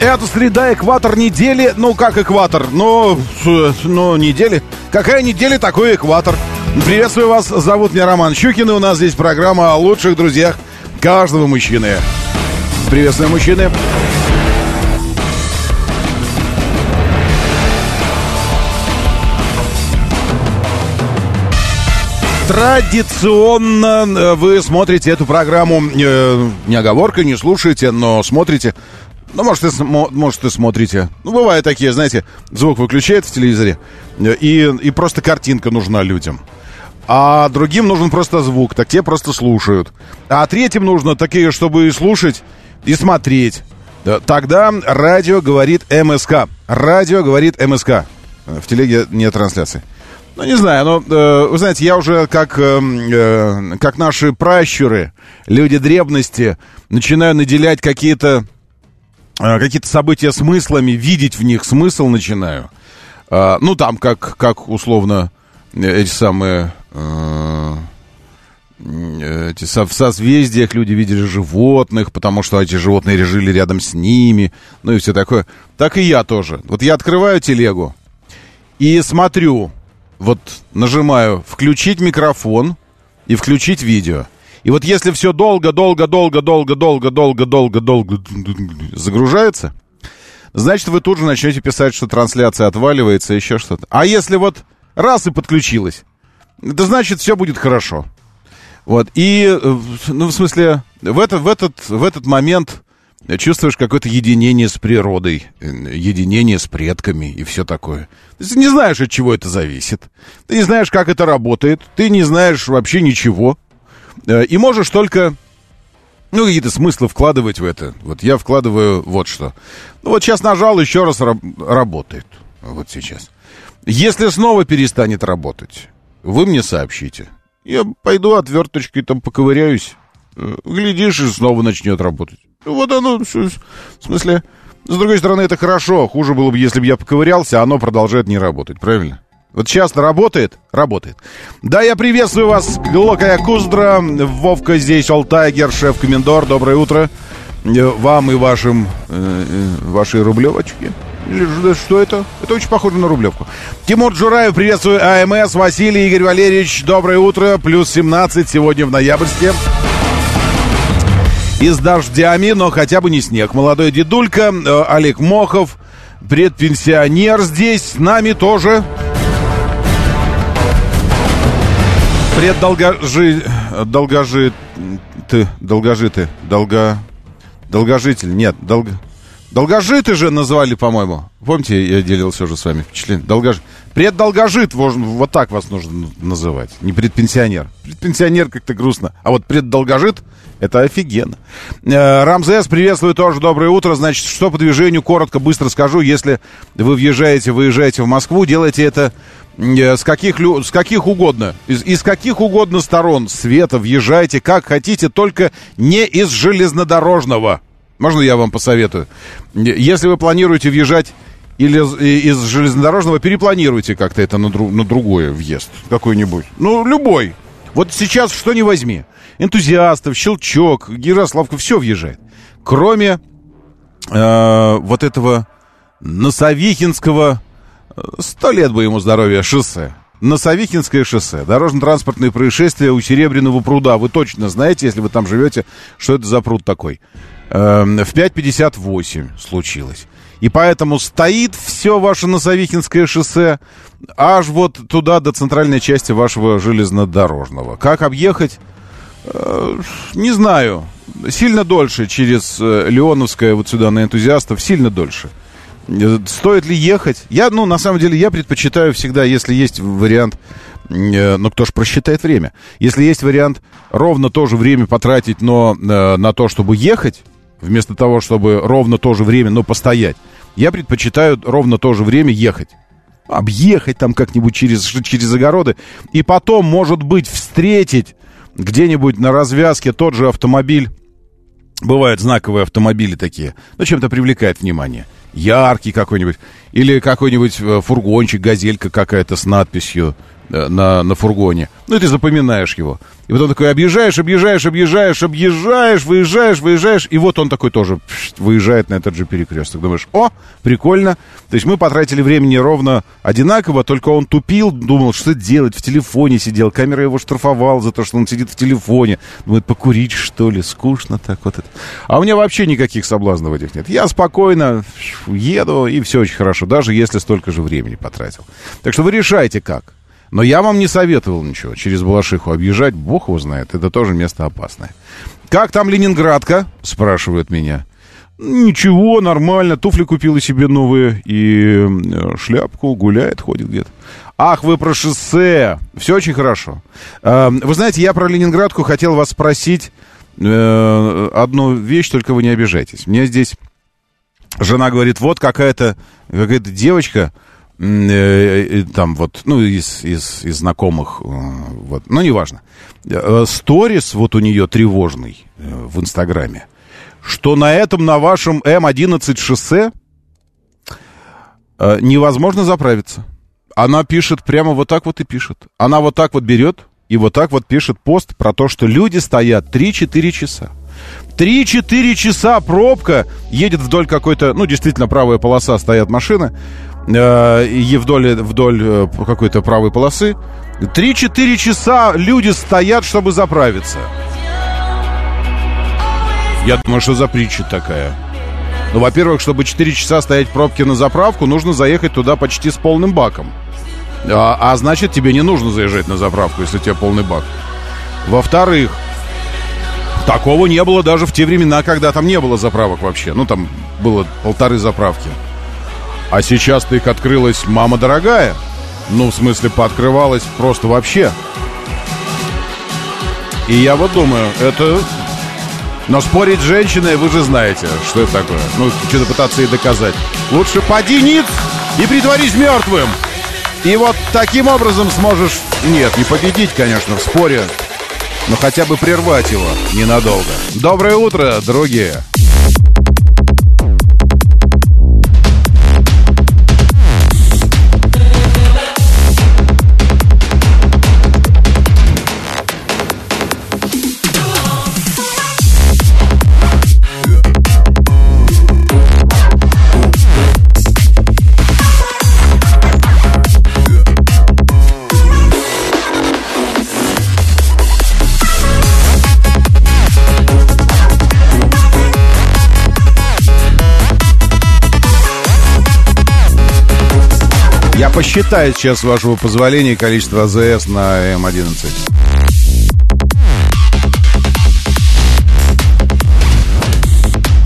Это среда, экватор недели. Ну, как экватор? Ну, ну, недели. Какая неделя, такой экватор. Приветствую вас. Зовут меня Роман Щукин, и у нас здесь программа о лучших друзьях каждого мужчины. Приветствую, мужчины. Традиционно э, вы смотрите эту программу, э, не оговоркой, не слушаете, но смотрите ну, может, и, может, и смотрите. Ну, бывают такие, знаете, звук выключает в телевизоре, и, и просто картинка нужна людям. А другим нужен просто звук, так те просто слушают. А третьим нужно такие, чтобы и слушать, и смотреть. Тогда радио говорит МСК. Радио говорит МСК. В телеге нет трансляции. Ну, не знаю, но, э, вы знаете, я уже как, э, э, как наши пращуры, люди древности, начинаю наделять какие-то Э, какие-то события смыслами, видеть в них смысл начинаю. А, ну, там, как, как условно, эти самые... Э, эти со, в созвездиях люди видели животных, потому что эти животные жили рядом с ними, ну и все такое. Так и я тоже. Вот я открываю телегу и смотрю, вот нажимаю «включить микрофон» и «включить видео». И вот если все долго, долго, долго, долго, долго, долго, долго, долго загружается, значит, вы тут же начнете писать, что трансляция отваливается, еще что-то. А если вот раз и подключилась, это значит, все будет хорошо. Вот, и, ну, в смысле, в, это, в, этот, в этот момент чувствуешь какое-то единение с природой, единение с предками и все такое. Ты не знаешь, от чего это зависит. Ты не знаешь, как это работает. Ты не знаешь вообще ничего. Э, и можешь только ну, какие-то смыслы вкладывать в это. Вот я вкладываю вот что. Ну, вот сейчас нажал, еще раз раб- работает. Вот сейчас. Если снова перестанет работать, вы мне сообщите. Я пойду отверточкой там поковыряюсь. Э, глядишь, и снова начнет работать. Вот оно, в смысле... С другой стороны, это хорошо. Хуже было бы, если бы я поковырялся, а оно продолжает не работать, правильно? Вот сейчас работает? Работает. Да, я приветствую вас, Глокая Куздра, Вовка здесь, Алтайгер, шеф-комендор, доброе утро. Э, вам и вашим, э, э, вашей рублевочке. Что это? Это очень похоже на рублевку. Тимур Джураев, приветствую АМС, Василий Игорь Валерьевич, доброе утро, плюс 17 сегодня в ноябрьске. И с дождями, но хотя бы не снег. Молодой дедулька, э, Олег Мохов, предпенсионер здесь, с нами тоже. Преддолгожи... Долгожи... Ты, долгожиты, долго... Долгожитель, нет, долго... Долгожиты же назвали, по-моему. Помните, я делился уже с вами впечатлением. Долгожит. Преддолгожит, вот так вас нужно называть. Не предпенсионер. Предпенсионер как-то грустно. А вот преддолгожит, это офигенно. Э, Рамзес, приветствую тоже, доброе утро. Значит, что по движению, коротко, быстро скажу. Если вы въезжаете, выезжаете в Москву, делайте это с каких, с каких угодно, из, из каких угодно сторон света въезжайте, как хотите, только не из железнодорожного. Можно я вам посоветую? Если вы планируете въезжать или из железнодорожного, перепланируйте как-то это на, друг, на другой въезд какой-нибудь. Ну, любой. Вот сейчас что не возьми. Энтузиастов, Щелчок, Ярославка, все въезжает. Кроме э, вот этого Носовихинского Сто лет бы ему здоровья шоссе. На Савихинское шоссе. Дорожно-транспортные происшествия у Серебряного пруда. Вы точно знаете, если вы там живете, что это за пруд такой. Эм, в 5.58 случилось. И поэтому стоит все ваше Носовихинское шоссе аж вот туда, до центральной части вашего железнодорожного. Как объехать? Э, не знаю. Сильно дольше через э, Леоновское вот сюда на энтузиастов. Сильно дольше. Стоит ли ехать? Я, ну, на самом деле, я предпочитаю всегда, если есть вариант, э, ну, кто ж просчитает время. Если есть вариант ровно то же время потратить, но э, на то, чтобы ехать, вместо того, чтобы ровно то же время, но постоять. Я предпочитаю ровно то же время ехать. Объехать там как-нибудь через, через огороды. И потом, может быть, встретить где-нибудь на развязке тот же автомобиль. Бывают знаковые автомобили такие. Ну, чем-то привлекает внимание. Яркий какой-нибудь. Или какой-нибудь э, фургончик, газелька какая-то с надписью на, на фургоне. Ну, и ты запоминаешь его. И потом такой объезжаешь, объезжаешь, объезжаешь, объезжаешь, выезжаешь, выезжаешь. И вот он такой тоже выезжает на этот же перекресток. Думаешь, о, прикольно. То есть мы потратили времени ровно одинаково, только он тупил, думал, что делать, в телефоне сидел. Камера его штрафовала за то, что он сидит в телефоне. Думает, покурить, что ли, скучно так вот это. А у меня вообще никаких соблазнов этих нет. Я спокойно еду, и все очень хорошо, даже если столько же времени потратил. Так что вы решайте как. Но я вам не советовал ничего. Через Балашиху объезжать, бог его знает. Это тоже место опасное. «Как там Ленинградка?» — спрашивают меня. Ничего, нормально. Туфли купила себе новые и шляпку, гуляет, ходит где-то. Ах, вы про шоссе. Все очень хорошо. Э, вы знаете, я про Ленинградку хотел вас спросить э, одну вещь, только вы не обижайтесь. Мне здесь жена говорит, вот какая-то какая девочка там вот, ну, из, из, из знакомых, э, вот, ну, неважно. Э, сторис вот у нее тревожный в Инстаграме, что на этом, на вашем М11 шоссе невозможно заправиться. Она пишет прямо вот так вот и пишет. Она вот так вот берет и вот так вот пишет пост про то, что люди стоят 3-4 часа. 3-4 часа пробка едет вдоль какой-то, ну, действительно, правая полоса, стоят машины э, и вдоль, вдоль э, какой-то правой полосы. 3-4 часа люди стоят, чтобы заправиться. Я думаю, что за притча такая. Ну, во-первых, чтобы 4 часа стоять в пробке на заправку, нужно заехать туда почти с полным баком. А, а значит, тебе не нужно заезжать на заправку, если у тебя полный бак. Во-вторых, такого не было даже в те времена, когда там не было заправок вообще. Ну, там было полторы заправки. А сейчас-то их открылась мама дорогая. Ну, в смысле, пооткрывалась просто вообще. И я вот думаю, это... Но спорить с женщиной, вы же знаете, что это такое. Ну, что-то пытаться ей доказать. Лучше поди ниц и притворись мертвым. И вот таким образом сможешь... Нет, не победить, конечно, в споре, но хотя бы прервать его ненадолго. Доброе утро, другие. Посчитаю сейчас, с вашего позволения, количество АЗС на М11.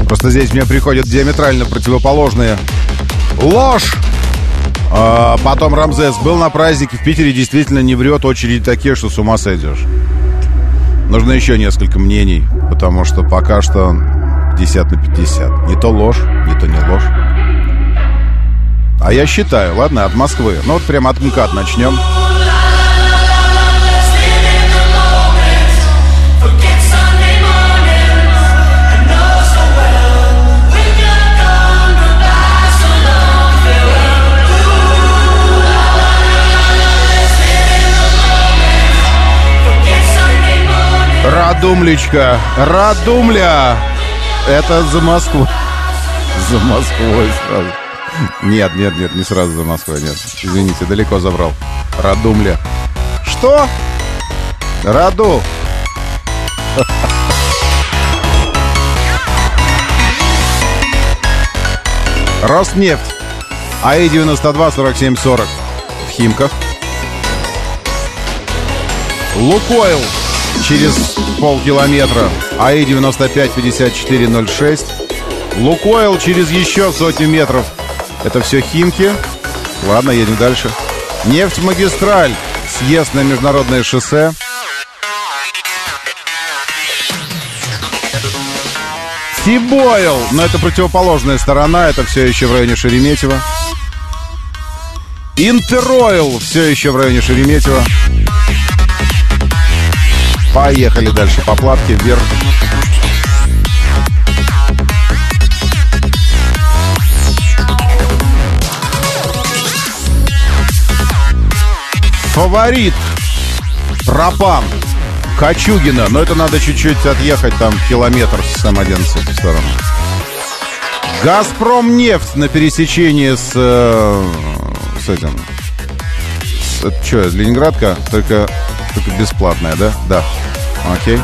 Просто здесь мне приходят диаметрально противоположные. Ложь! А, потом Рамзес был на празднике в Питере, действительно не врет, очереди такие, что с ума сойдешь. Нужно еще несколько мнений, потому что пока что 50 на 50. Не то ложь, не то не ложь. А я считаю, ладно, от Москвы. Ну вот прямо от МКАД начнем. Радумлечка, Радумля! Это за Москву. За Москвой сразу. Нет, нет, нет, не сразу за Москвой, нет. Извините, далеко забрал. Радумля. Что? Раду. Роснефть. АИ 92 47 40 в Химках. Лукойл через полкилометра. АИ 95 54 06. Лукойл через еще сотню метров это все Химки. Ладно, едем дальше. Нефть-магистраль. Съезд на международное шоссе. Тибойл, но это противоположная сторона, это все еще в районе Шереметьево. Интеройл, все еще в районе Шереметьево. Поехали дальше по платке вверх. Фаворит. Пропан. Кочугина. Но это надо чуть-чуть отъехать там километр с М11 в сторону. Газпром нефть на пересечении с, э, с этим. С, это что, Ленинградка? Только, только бесплатная, да? Да. Окей.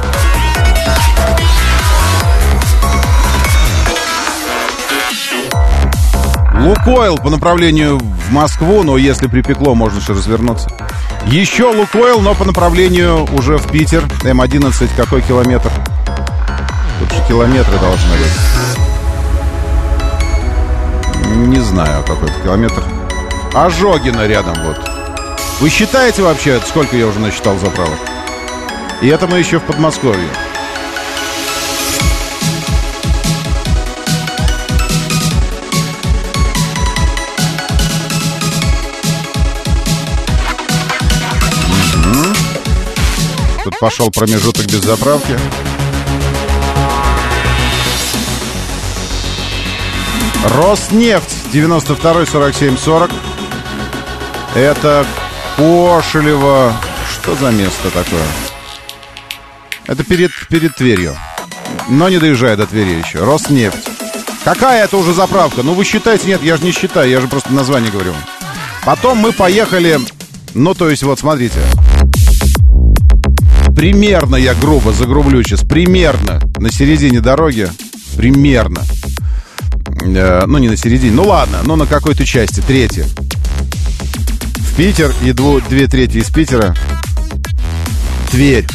Лукойл по направлению в Москву, но если припекло, можно же развернуться. Еще Лукойл, но по направлению уже в Питер. М11, какой километр? Тут же километры должны быть. Не знаю, какой это километр. Ожогина рядом вот. Вы считаете вообще, сколько я уже насчитал заправок? И это мы еще в Подмосковье. Пошел промежуток без заправки. Роснефть 92 47 40. Это Кошелево. Что за место такое? Это перед, перед Тверью. Но не доезжая до Твери еще. Роснефть. Какая это уже заправка? Ну, вы считаете? Нет, я же не считаю, я же просто название говорю. Потом мы поехали... Ну, то есть, вот, смотрите. Примерно, я грубо загрублю сейчас, примерно на середине дороги, примерно. Э, ну, не на середине, ну ладно, но на какой-то части, третья. В Питер и дву, две трети из Питера. Тверь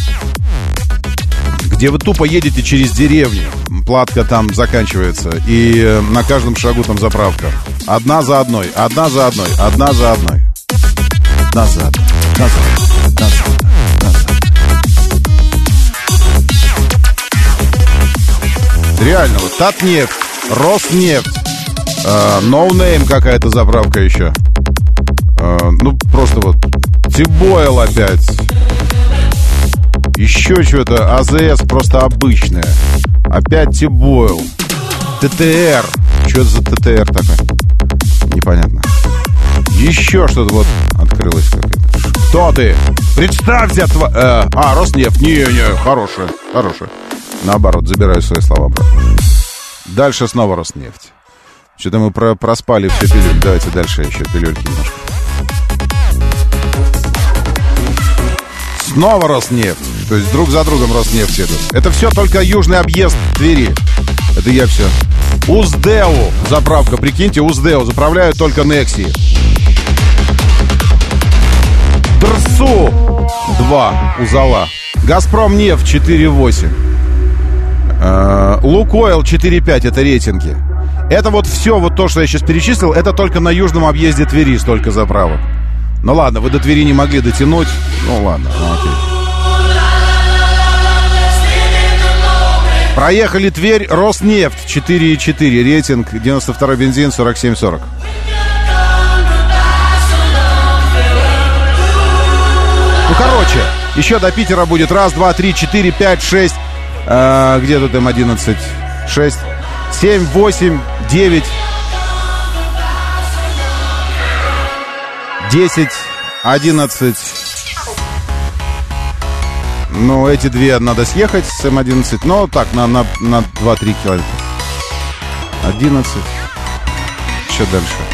где вы тупо едете через деревню. Платка там заканчивается. И э, на каждом шагу там заправка. Одна за одной, одна за одной, одна за одной. Одна за одной, Реально, вот Татнефть, Роснефть, э, No Name какая-то заправка еще. Э, ну, просто вот Тибойл опять. Еще что-то. АЗС просто обычное. Опять Тибойл. ТТР. Что за ТТР такой? Непонятно. Еще что-то вот открылось какое-то. Кто ты? Представься! Тва... Э, а, Роснефть. Не-не, хорошая, хорошая. Наоборот, забираю свои слова. Дальше снова Роснефть. Что-то мы про проспали все пилюльки. Давайте дальше еще пилюльки немножко. Снова Роснефть. То есть друг за другом Роснефть идут. Это все только южный объезд Твери. Это я все. Уздеу заправка. Прикиньте, Уздеу. Заправляют только Некси. Дрсу 2 Узала. Газпром нефть 4.8. Э, Лукойл 4.5 это рейтинги. Это вот все, вот то, что я сейчас перечислил, это только на южном объезде Твери столько заправок. Ну ладно, вы до Твери не могли дотянуть. Ну ладно, ну окей. Проехали Тверь, Роснефть 4,4, рейтинг 92 бензин 47,40. Ну, короче, еще до Питера будет раз, два, три, четыре, пять, шесть. А, где тут М11? Шесть, семь, восемь, девять, десять, одиннадцать. Ну, эти две надо съехать с М11. Но так, на, на, на 2-3 километра. 11. Еще дальше.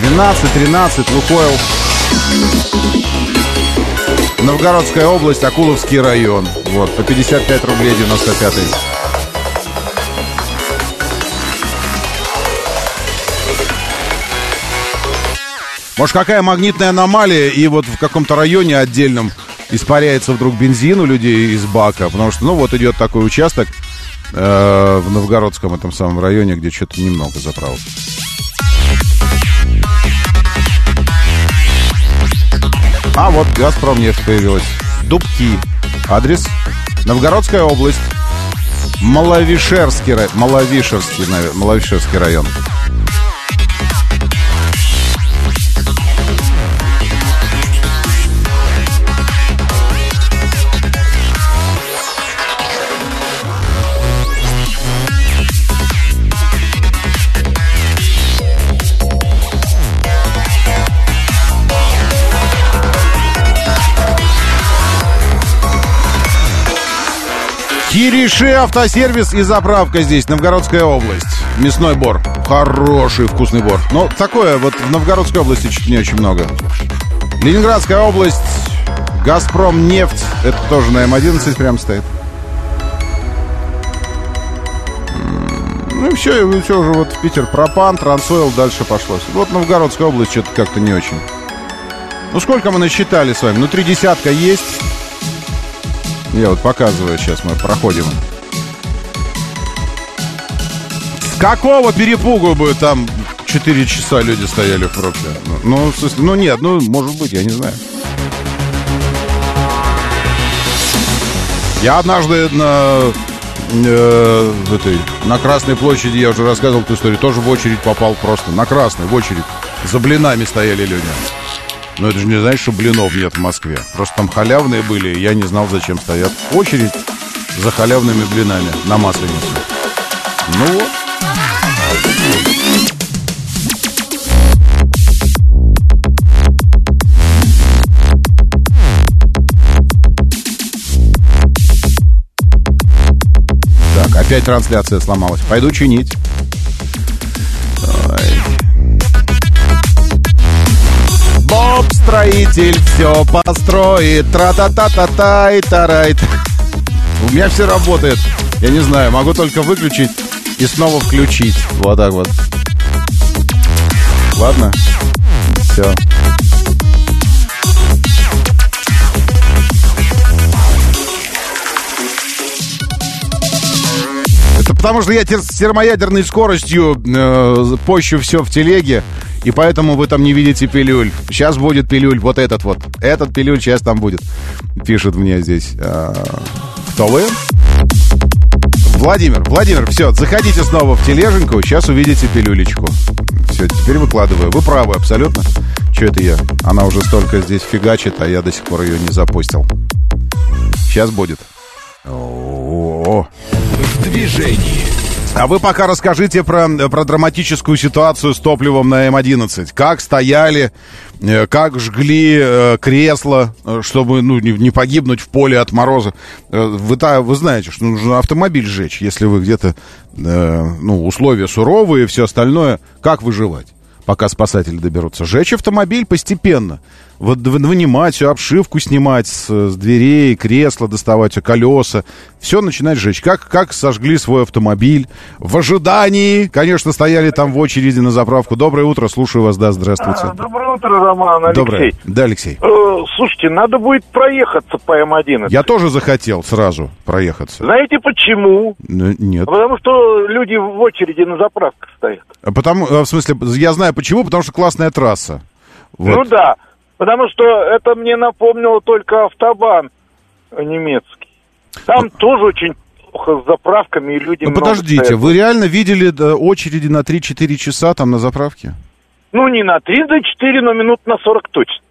Двенадцать, тринадцать, Лукойл. Новгородская область, Акуловский район. Вот, по 55 рублей 95 -й. Может, какая магнитная аномалия, и вот в каком-то районе отдельном испаряется вдруг бензин у людей из бака, потому что, ну, вот идет такой участок э, в Новгородском этом самом районе, где что-то немного заправок. А, вот «Газпром» нефть появилась. Дубки. Адрес? Новгородская область. Маловишерский, навер- Маловишерский район. Кириши автосервис и заправка здесь, Новгородская область. Мясной бор. Хороший вкусный бор. Но такое вот в Новгородской области чуть не очень много. Ленинградская область. Газпром нефть. Это тоже на М11 прям стоит. Ну и все, и все уже вот в Питер пропан, трансойл, дальше пошло. Вот Новгородская область что-то как-то не очень. Ну сколько мы насчитали с вами? Ну три десятка есть. Я вот показываю сейчас, мы проходим. С какого перепугу бы там 4 часа люди стояли в пробке? Ну, ну, в смысле, ну нет, ну, может быть, я не знаю. Я однажды на, э, этой, на Красной площади, я уже рассказывал эту историю, тоже в очередь попал просто. На Красной, в очередь. За блинами стояли люди. Но это же не значит, что блинов нет в Москве. Просто там халявные были, и я не знал, зачем стоят. Очередь за халявными блинами на Масленицу. Ну вот. Так, опять трансляция сломалась. Пойду чинить. Боб-строитель все построит. Тра-та-та-та-та и тарайт. У меня все работает. Я не знаю, могу только выключить и снова включить. Вот так вот. Ладно. Все. Это потому что я термоядерной скоростью э, пощу все в телеге, и поэтому вы там не видите пилюль. Сейчас будет пилюль, вот этот вот. Этот пилюль сейчас там будет. Пишет мне здесь. А, кто вы? Владимир, Владимир, все, заходите снова в тележеньку, сейчас увидите пилюлечку. Все, теперь выкладываю. Вы правы, абсолютно. Че это я? Она уже столько здесь фигачит, а я до сих пор ее не запустил. Сейчас будет. О-о-о. В движении. А вы пока расскажите про, про драматическую ситуацию с топливом на М11. Как стояли, э, как жгли э, кресла, э, чтобы ну, не, погибнуть в поле от мороза. Вы, та- вы знаете, что нужно автомобиль сжечь, если вы где-то, ну, условия суровые и все остальное. Как выживать? пока спасатели доберутся. Жечь автомобиль постепенно. Вот вы- вынимать всю обшивку, снимать с, с дверей, кресла, доставать всё, колеса. Все начинать жечь. Как, как сожгли свой автомобиль. В ожидании, конечно, стояли там в очереди на заправку. Доброе утро, слушаю вас, да, здравствуйте. А, Доброе утро, Роман, Алексей. Доброе. Да, Алексей. Э, слушайте, надо будет проехаться по М11. Я тоже захотел сразу проехаться. Знаете почему? Н- Нет. Потому что люди в очереди на заправках стоят. А Потому, э, в смысле, я знаю почему, потому что классная трасса. Вот. Ну да, потому что это мне напомнило только автобан немецкий. Там тоже очень плохо с заправками и люди Ну подождите, стоят. вы реально видели очереди на 3-4 часа там на заправке? Ну не на 34, но минут на 40 точно.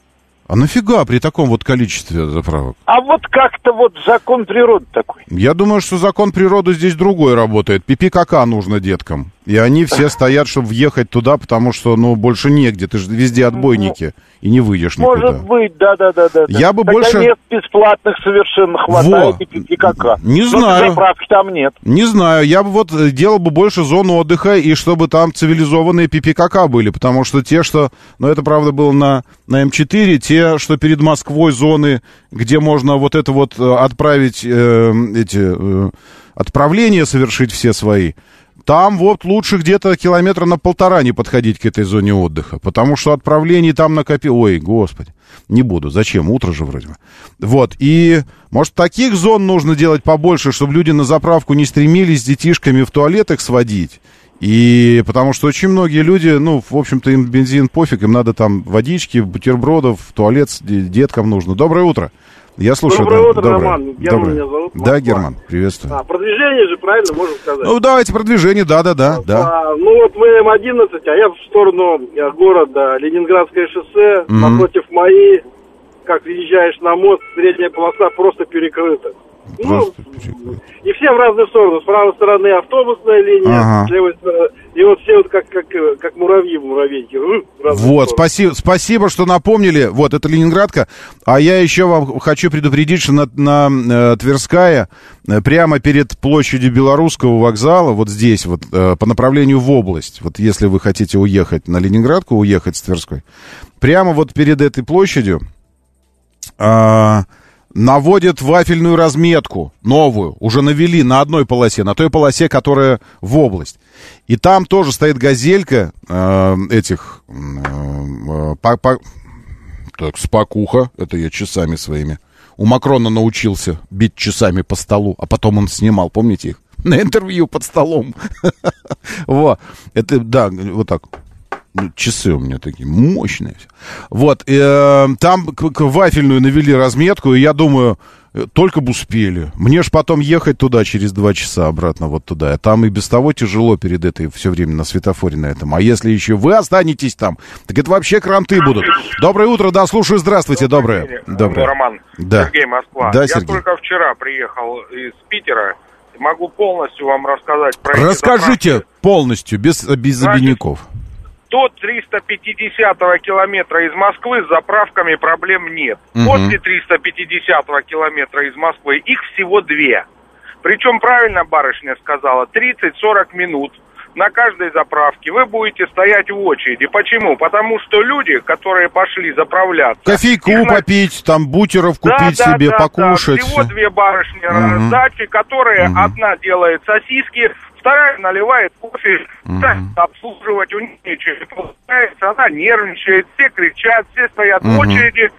А нафига при таком вот количестве заправок? А вот как-то вот закон природы такой. Я думаю, что закон природы здесь другой работает. Пипи-кака нужно деткам. И они все стоят, чтобы въехать туда, потому что, ну, больше негде. Ты же везде отбойники. И не выйдешь никуда. Может быть, да-да-да-да. Я бы Хотя больше- мест бесплатных совершенно хватает Во. и пикака. Не Но знаю. заправки там нет. Не знаю, я бы вот э, делал бы больше зон отдыха, и чтобы там цивилизованные пипи-кака были, потому что те, что, ну это правда было на, на М4, те, что перед Москвой зоны, где можно вот это вот э, отправить, э, эти, э, отправления совершить все свои, там вот лучше где-то километра на полтора не подходить к этой зоне отдыха, потому что отправлений там накопи... Ой, господи, не буду, зачем, утро же вроде бы. Вот, и, может, таких зон нужно делать побольше, чтобы люди на заправку не стремились с детишками в туалет их сводить, И потому что очень многие люди, ну, в общем-то, им бензин пофиг, им надо там водички, бутербродов, туалет с де- деткам нужно. Доброе утро. Я слушаю. Доброе да, утро, доброе. Роман. Герман Доброе. меня зовут, Да, Москва. Герман, приветствую. А, продвижение же, правильно, можно сказать? Ну, давайте продвижение, да-да-да, да. Ну вот мы М11, а я в сторону э, города Ленинградское шоссе, Мгм. напротив МАИ, как въезжаешь на мост, средняя полоса просто перекрыта. Ну, Просто перекрыта. и все в разные стороны. С правой стороны автобусная линия, Ага. с левой стороны. И вот все вот как, как, э, как муравьи в муравейнике. Вот, стороны. спасибо, спасибо, что напомнили. Вот, это Ленинградка. А я еще вам хочу предупредить, что на, на, э, Тверская, э, прямо перед площадью Белорусского вокзала, вот здесь, вот, э, по направлению в область, вот если вы хотите уехать на Ленинградку, уехать с Тверской, прямо вот перед этой площадью а, наводят вафельную разметку, новую, уже навели на одной полосе, на той полосе, которая в область. И там тоже стоит газелька э, этих... э, по- по- так, спокуха, это я часами своими. У Макрона научился бить часами по столу, а потом он снимал, помните их? На интервью под столом. Вот. Это, да, вот так. Ну, Часы у меня такие мощные. Вот, э, там к, к вафельную навели разметку, и я думаю, э, только бы успели. Мне ж потом ехать туда через два часа обратно вот туда. А там и без того тяжело перед этой все время на светофоре на этом. А если еще вы останетесь там, так это вообще кранты будут. Доброе утро, да, слушаю, здравствуйте, доброе. Доброе. Роман, Да. Сергей, Москва. Да, Я Сергей. только вчера приехал из Питера. Могу полностью вам рассказать про Расскажите полностью, без, без Значит, обиняков. До 350 километра из Москвы с заправками проблем нет. Мгм. После 350 километра из Москвы их всего две. Причем правильно барышня сказала, 30-40 минут на каждой заправке вы будете стоять в очереди. Почему? Потому что люди, которые пошли заправляться... Кофейку на- попить, там бутеров купить да, да, себе, да, покушать. Да. Всего две барышни Мгм. раздачи, которые Мгм. одна делает сосиски, вторая наливает кофе, третья обслуживать у нее ничего не получается, она нервничает, все кричат, все стоят Мгм. в очереди.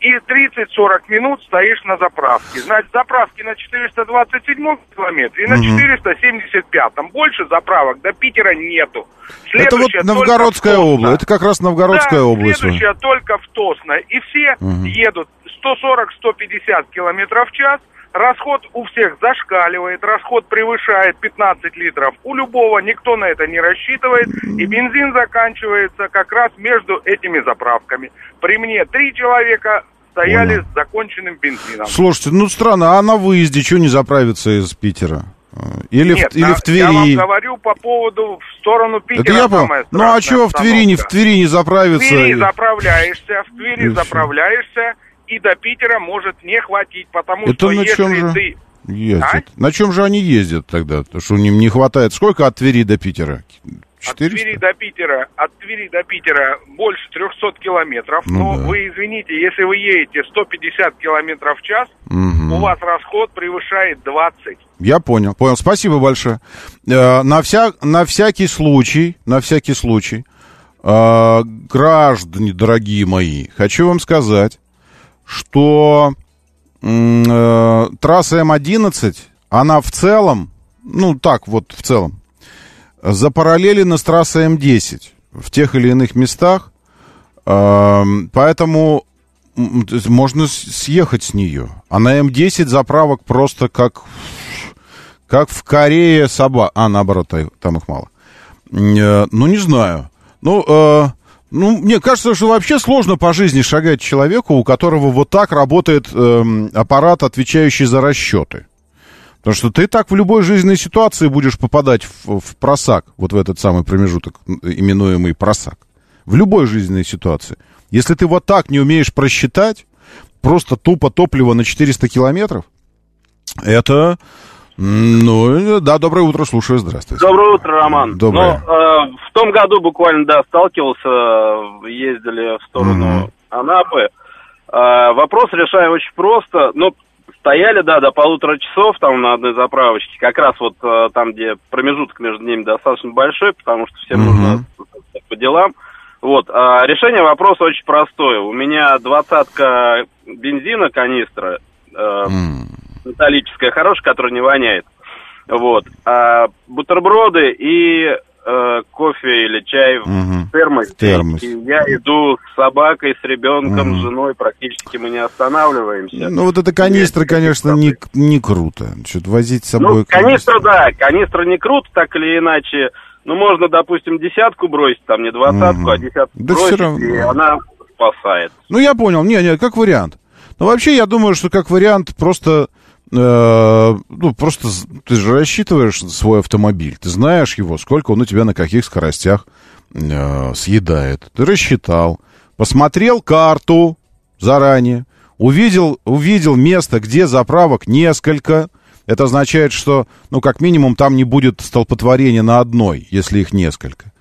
И 30-40 минут стоишь на заправке. Значит, заправки на 427 километре и на Мгм. 475. Больше заправок до Питера нету. Это вот Следующая Новгородская область. Это как раз Новгородская Да, область. следующая только в Тосно. И все Мгм. едут 140-150 километров в час. Расход у всех зашкаливает, расход превышает 15 литров. У любого никто на это не рассчитывает. И бензин заканчивается как раз между этими заправками. При мне три человека стояли Понял. с законченным бензином. Слушайте, ну странно, а на выезде что не заправиться из Питера? Э, Или, Нет, в, или на- в Я вам Твери? говорю по поводу в сторону Питера. Это я понял. Ну а чего в Твери не в. Твери не В заправиться? Твери И- заправляешься, в Твери заправляешься, и до Питера может не хватить, потому Это что на если чем же ты... ездят? На чем же они ездят тогда? Потому что им не хватает. Сколько от Твери до Питера? От Твери 400? до Питера, от Твери до Питера больше 300 километров. Ну но да. вы извините, если вы едете 150 километров в час, Мгм. у вас расход превышает 20. Я понял, понял. Спасибо большое. Э, на, вся, на всякий случай, на всякий случай, э, граждане, дорогие мои, хочу вам сказать, что э, трасса М11, она в целом, ну так вот в целом, запараллелена с трассой М10 в тех или иных местах, э, поэтому можно съехать с нее. А на М10 заправок просто как, как в Корее собак. А, наоборот, та- там их мало. Э, Ну, не знаю. Ну, э, ну, мне кажется, что вообще сложно по жизни шагать человеку, у которого вот так работает эм, аппарат, отвечающий за расчеты. Потому что ты так в любой жизненной ситуации будешь попадать в, в просак, вот в этот самый промежуток, именуемый просак. В любой жизненной ситуации. Если ты вот так не умеешь просчитать, просто тупо топливо на 400 километров, это... Ну, да, доброе утро, слушаю, здравствуйте. Доброе утро, Роман. Доброе. Ну, э, в том году буквально, да, сталкивался, э, ездили в сторону Мгм. Анапы. Э, вопрос решаю очень просто. Ну, стояли, да, до полутора часов там на одной заправочке. Как раз вот э, там, где промежуток между ними достаточно большой, потому что всем Мгм. нужно по делам. Вот, а решение вопроса очень простое. У меня двадцатка бензина канистра, э, М, металлическая, хорошая, которая не воняет. Вот. А бутерброды и э, кофе или чай в термосе. В термосе. И я иду с собакой, с ребенком, Мгм. с женой, практически мы не останавливаемся. Ну, вот это канистра, Есть конечно, не, не круто. Что-то возить с собой... Ну, канистра, да, канистра не круто, так или иначе. Ну, можно, допустим, десятку бросить, там не двадцатку, Мгм. а десятку Да бросить, всё равно. и она спасает. Ну, я понял. Не, не, как вариант. Но вообще, я думаю, что как вариант просто... э, ну, просто ты же рассчитываешь свой автомобиль. Ты знаешь его, сколько он у тебя на каких скоростях э, съедает. Ты рассчитал. Посмотрел карту заранее. Увидел, увидел место, где заправок несколько. Это означает, что, ну, как минимум, там не будет столпотворения на одной, если их несколько.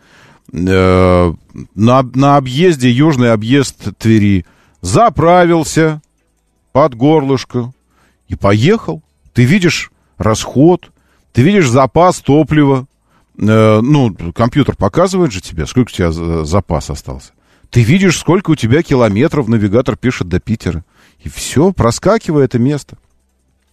Э, на, на объезде, южный объезд Твери, заправился под горлышко и поехал. Ты видишь расход, ты видишь запас топлива. Э, ну, компьютер показывает же тебе, сколько у тебя за- запас остался. Ты видишь, сколько у тебя километров навигатор пишет до Питера. И все, проскакивай это место.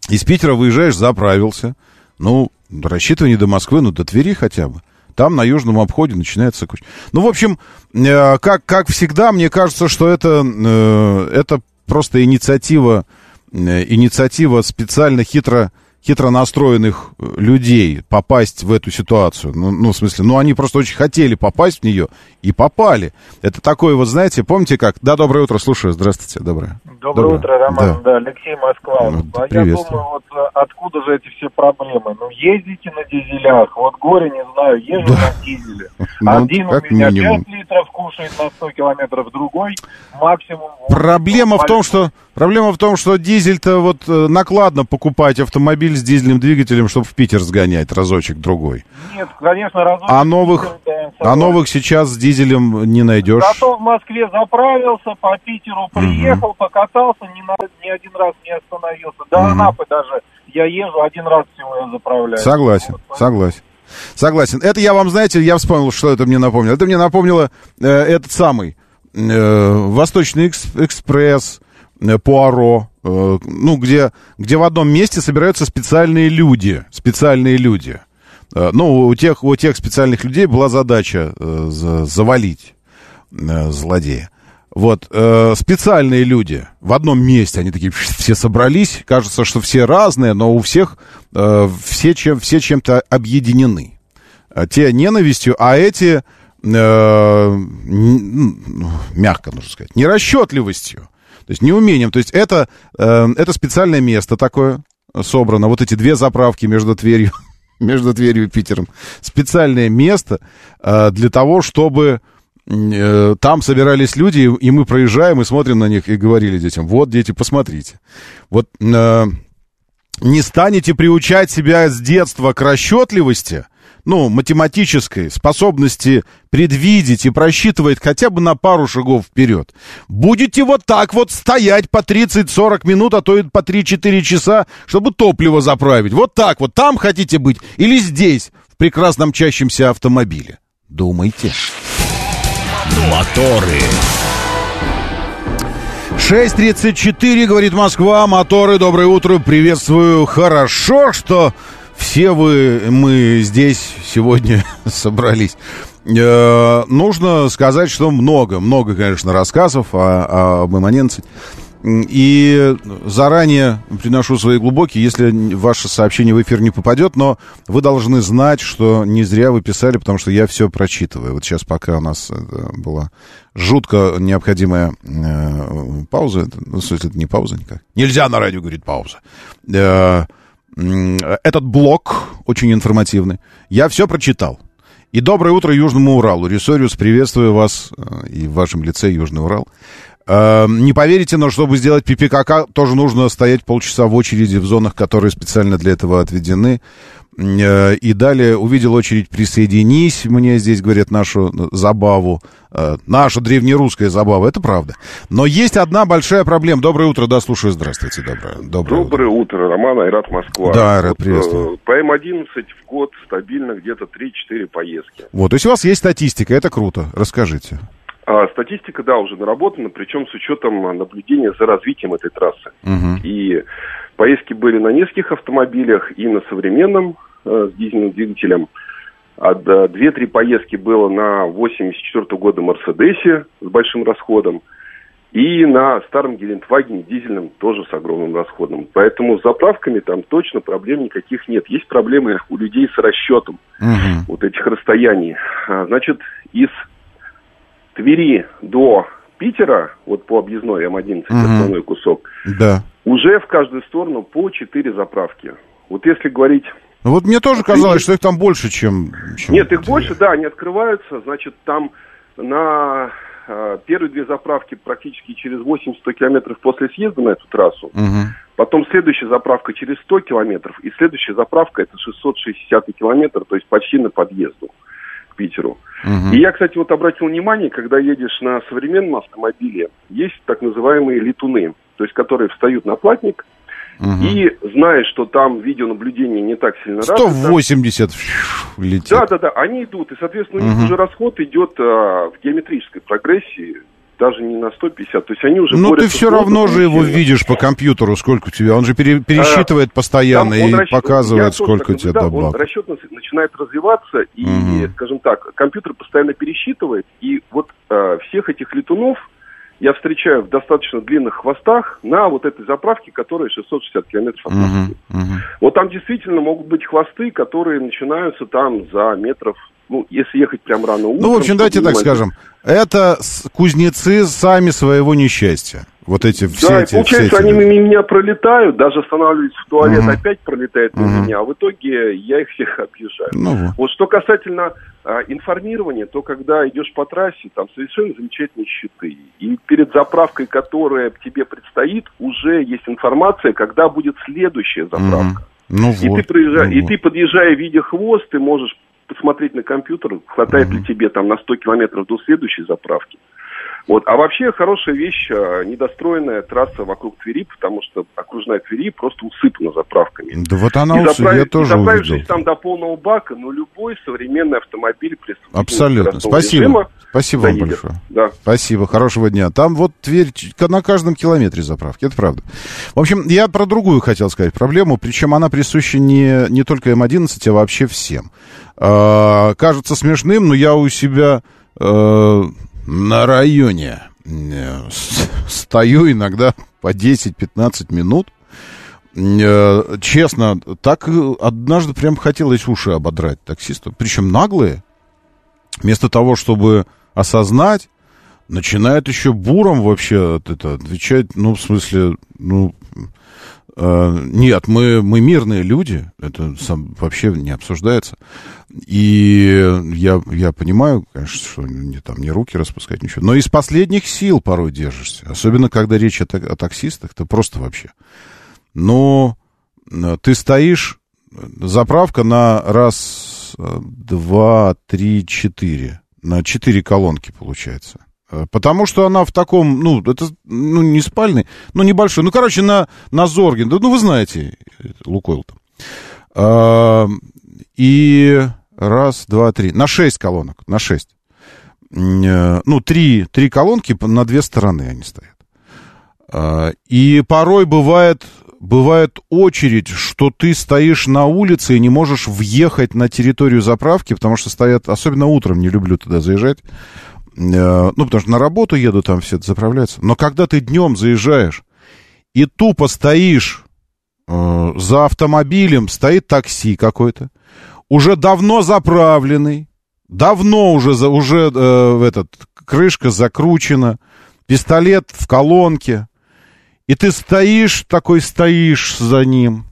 Из Питера выезжаешь, заправился. Ну, рассчитывай не до Москвы, но до Твери хотя бы. Там на южном обходе начинается куча. Ну, в общем, э, как, как всегда, мне кажется, что это, э, это просто инициатива, инициатива специально хитро, хитро настроенных э, людей попасть в эту ситуацию. Ну, ну, в смысле, ну, они просто очень хотели попасть в нее и попали. Это такое вот, знаете, помните как? Да, доброе утро, слушаю, здравствуйте, доброе. Доброе, Доброе. утро, Роман. Да. Да, Алексей Москва. Ну, а я думаю, вот э, откуда же эти все проблемы? Ну, ездите на дизелях. Вот горе не знаю, езжу Да. на дизеле. Ну, Один у меня минимум. 5 литров кушает на 100 километров, другой максимум... Проблема в том, что проблема в том, что дизель-то вот э, накладно покупать автомобиль с дизельным двигателем, чтобы в Питер сгонять разочек другой. Нет, конечно, разок... А новых, да, а новых сейчас с дизелем не найдешь. Зато в Москве заправился, по Питеру приехал, покатался, ни, на, ни один раз не остановился. До Мгм. Анапы даже я езжу, один раз всего я заправляю. Согласен, Вот, согласен. Согласен. Это я вам, знаете, я вспомнил, что это мне напомнило. Это мне напомнило э, этот самый э, Восточный экс- экспресс, э, Пуаро, ну, где, где в одном месте собираются специальные люди, специальные люди. Э, ну, у тех, у тех специальных людей была задача э, за- завалить э, злодея. Вот, э, специальные люди в одном месте, они такие все собрались, кажется, что все разные, но у всех э, все, чем, все чем-то объединены. А Те ненавистью, а эти, э, мягко нужно сказать, нерасчетливостью, то есть неумением. То есть это, э, это специальное место такое собрано, вот эти две заправки между Тверью, между Тверью и Питером. Специальное место э, для того, чтобы э, там собирались люди, и- мы проезжаем и смотрим на них и говорили детям, вот, дети, посмотрите. Вот э, не станете приучать себя с детства к расчетливости, ну, математической способности предвидеть и просчитывать хотя бы на пару шагов вперед. Будете вот так вот стоять по 30-40 минут, а то и по 3-4 часа, чтобы топливо заправить. Вот так вот. Там хотите быть или здесь, в прекрасном чащемся автомобиле. Думайте. Моторы. 6.34, говорит Москва, моторы, доброе утро, приветствую. Хорошо, что все вы, мы здесь сегодня собрались. Э, нужно сказать, что много, много, конечно, рассказов о, об имманенции. И заранее приношу свои глубокие, если ваше сообщение в эфир не попадет, но вы должны знать, что не зря вы писали, потому что я все прочитываю. Вот сейчас, пока у нас это была жутко необходимая э, пауза, ну, в смысле, это не пауза никак. Нельзя на радио, говорит, пауза. Э, этот блок очень информативный. Я все прочитал. И доброе утро Южному Уралу. Ресориус, приветствую вас э, и в вашем лице Южный Урал. Э, Не поверите, но чтобы сделать ППКК, тоже нужно стоять полчаса в очереди в зонах, которые специально для этого отведены. Э, И далее увидел очередь «Присоединись», мне здесь говорят нашу забаву, э, нашу древнерусская забава, это правда. Но есть одна большая проблема. Доброе утро, да, слушаю, здравствуйте, доброе, доброе утро. Доброе утро, Роман Айрат Москва. Да, Айрат, приветствую. э, По М11 в год стабильно где-то 3-4 поездки. Вот, то есть у вас есть статистика, это круто, расскажите. А статистика, да, уже наработана, причем с учетом наблюдения за развитием этой трассы. Мгм. И поездки были на нескольких автомобилях, и на современном э, с дизельным двигателем. А две-три поездки было на 84 года Мерседесе с большим расходом. И на старом Гелендвагене дизельном тоже с огромным расходом. Поэтому с заправками там точно проблем никаких нет. Есть проблемы у людей с расчетом Мгм. вот этих расстояний. А, Значит, из Твери до Питера, вот по объездной М11, Мгм. основной кусок, Да. уже в каждую сторону по 4 заправки. Вот если говорить... Ну вот мне тоже казалось, что их там больше, чем... чем Нет, их больше, да, они открываются. Значит, там на э, первые две заправки практически через 80-100 километров после съезда на эту трассу. Мгм. Потом следующая заправка через 100 километров. И следующая заправка это 660 километр, то есть почти на подъезду к Питеру. Мгм. И я, кстати, вот обратил внимание, когда едешь на современном автомобиле, есть так называемые летуны, то есть которые встают на платник, Мгм. и зная, что там видеонаблюдение не так сильно развито, 180 фью, летит. да, да, да, они идут, и, соответственно, у них уже расход идет а, в геометрической прогрессии, даже не на 150, то есть они уже Ну, ты все равно же его видишь по компьютеру, сколько у тебя. Он же пере- пересчитывает постоянно Там он и расчет- показывает, сколько у тебя наблюдал, Он добавок. расчет начинает развиваться, и, Мгм. скажем так, компьютер постоянно пересчитывает, и вот э, всех этих летунов я встречаю в достаточно длинных хвостах на вот этой заправке, которая 660 километров от Москвы. Мгм, мгм. Вот там действительно могут быть хвосты, которые начинаются там за метров, ну, если ехать прям рано утром. Ну, в общем, давайте так скажем. Это кузнецы сами своего несчастья. Вот эти все да, эти... и получается, эти они меня пролетают, даже останавливаюсь в туалет, Мгм. опять пролетают мимо Мгм. меня, а в итоге я их всех объезжаю. Ну вот. Вот что касательно а, информирования, то когда идешь по трассе, там совершенно замечательные щиты. И перед заправкой, которая тебе предстоит, уже есть информация, когда будет следующая заправка. Мгм. Ну И, вот. ты проезжа- ну и вот. ты, подъезжая, видя хвост, ты можешь посмотреть на компьютер, хватает ли тебе там на 100 километров до следующей заправки. Вот. А вообще хорошая вещь, а, недостроенная трасса вокруг Твери, потому что окружная Твери просто усыпана заправками. Да вот она заправив- я тоже заправившись увидел. там до полного бака, ну, любой современный автомобиль Абсолютно. Спасибо. режима Спасибо вам заедет. большое. Да. Спасибо, хорошего дня. Там вот Тверь на каждом километре заправки, это правда. В общем, я про другую хотел сказать проблему, причем она присуща не, не только М11, а вообще всем. А, кажется смешным, но я у себя э, на районе э, стою иногда по 10-15 минут. Э, честно, так однажды прям хотелось уши ободрать таксисту. Причем наглые. Вместо того, чтобы осознать, начинает еще буром вообще это отвечать, ну, в смысле, ну, нет, мы, мы мирные люди, это сам, вообще не обсуждается. И я, я понимаю, конечно, что не, там, не руки распускать, ничего, но из последних сил порой держишься, особенно когда речь о, о таксистах, это просто вообще. Но э, ты стоишь, э, заправка на раз, э, два, три, четыре. На четыре колонки получается. Э, Потому что она в таком, ну, это, ну, не спальный, ну, небольшой. Ну, короче, на, на Зорге. Да, Ну, вы знаете, э, Лукойл там. А, И раз, два, три. На шесть колонок, на шесть. Э, Ну, три, три колонки на две стороны они стоят. А, И порой бывает, бывает очередь, что ты стоишь на улице и не можешь въехать на территорию заправки, потому что стоят, особенно утром, не люблю туда заезжать. Э, Ну, потому что на работу еду, там все это заправляется. Но когда ты днем заезжаешь и тупо стоишь э, за автомобилем, стоит такси какой-то, уже давно заправленный, давно уже, уже э, этот, крышка закручена, пистолет в колонке, и ты стоишь, такой стоишь за ним.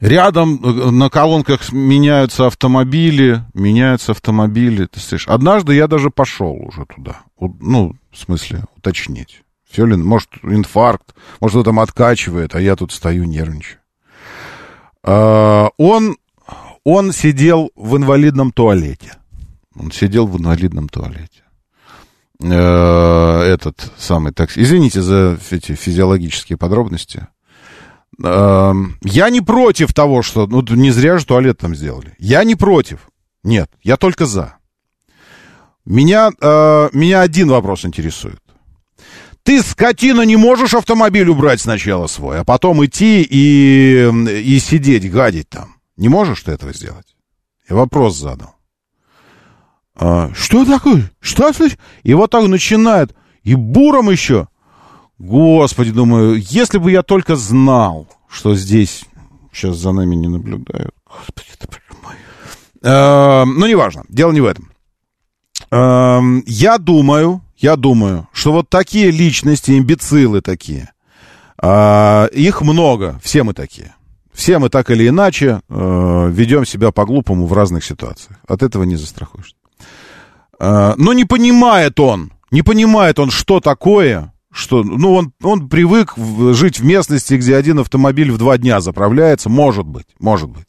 Рядом э, на колонках меняются автомобили, меняются автомобили. Ты стоишь. Однажды я даже пошел уже туда. Ну, в смысле, уточнить. Все ли, может, инфаркт, может, он там откачивает, а я тут стою, нервничаю. А, он, он сидел в инвалидном туалете. Он сидел в инвалидном туалете. Э, Этот самый такси. Извините за эти физиологические подробности. Э, Я не против того, что... Ну, не зря же туалет там сделали. Я не против. Нет, я только за. Меня, э, меня один вопрос интересует. Ты, скотина, не можешь автомобиль убрать сначала свой, а потом идти и, и сидеть, гадить там. Не можешь ты этого сделать? Я вопрос задал. А, что такое? Что слышь? И вот так начинает. И буром еще. Господи, думаю, если бы я только знал, что здесь сейчас за нами не наблюдают. Господи, ты мой. Э, ну, неважно, дело не в этом. Э, я думаю, я думаю, что вот такие личности, имбецилы такие, э, их много, все мы такие. Все мы так или иначе э, ведем себя по-глупому в разных ситуациях. От этого не застрахуешься. Э, но не понимает он, не понимает он, что такое, что, ну, он, он привык в- жить в местности, где один автомобиль в два дня заправляется, может быть, может быть.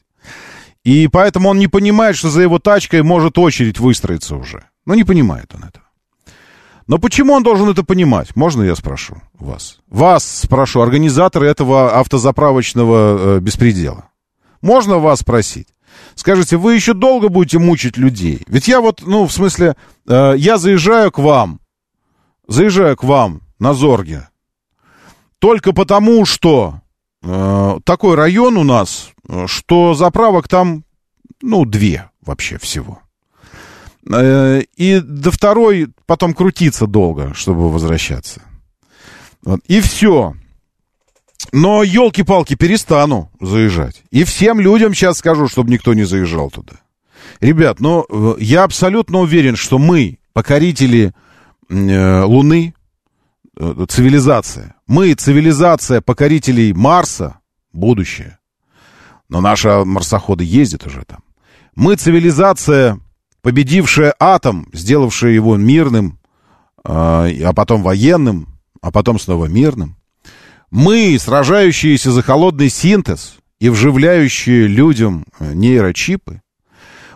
И поэтому он не понимает, что за его тачкой может очередь выстроиться уже. Ну, не понимает он этого. Но почему он должен это понимать? Можно я спрошу вас? Вас спрошу, организаторы этого автозаправочного э, беспредела. Можно вас спросить? Скажите, вы еще долго будете мучить людей? Ведь я вот, ну, в смысле, э, я заезжаю к вам, заезжаю к вам на Зорге, только потому, что э, такой район у нас, что заправок там, ну, две вообще всего. Э, и до второй потом крутиться долго, чтобы возвращаться. Вот. И все. Но, елки-палки, перестану заезжать. И всем людям сейчас скажу, чтобы никто не заезжал туда. Ребят, ну, э, я абсолютно уверен, что мы, покорители э, Луны, цивилизация, мы, цивилизация покорителей Марса, будущее. Но наши марсоходы ездят уже там. Мы, цивилизация, победившая атом, сделавшая его мирным, э, а потом военным, а потом снова мирным. Мы, сражающиеся за холодный синтез и вживляющие людям э, нейрочипы,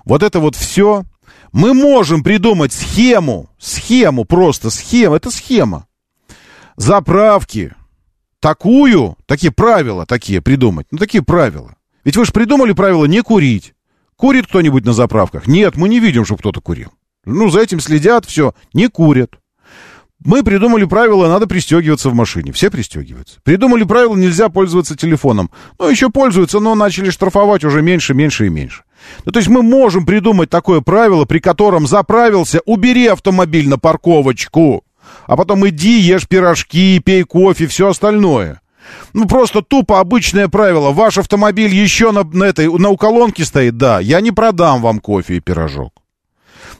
вот это вот все, мы можем придумать схему, схему, просто схема, это схема. Заправки, такую, такие правила такие придумать, ну такие правила. Ведь вы же придумали правило не курить. Курит кто-нибудь на заправках? Нет, мы не видим, чтобы кто-то курил. Ну, за этим следят, все, не курят. Мы придумали правило, надо пристегиваться в машине. Все пристегиваются. Придумали правило, нельзя пользоваться телефоном. Ну, еще пользуются, но начали штрафовать уже меньше, меньше и меньше. Ну, то есть мы можем придумать такое правило, при котором заправился, убери автомобиль на парковочку, а потом иди, ешь пирожки, пей кофе, все остальное. Ну, просто тупо обычное правило. Ваш автомобиль еще на, на этой, на уколонке стоит, да, я не продам вам кофе и пирожок.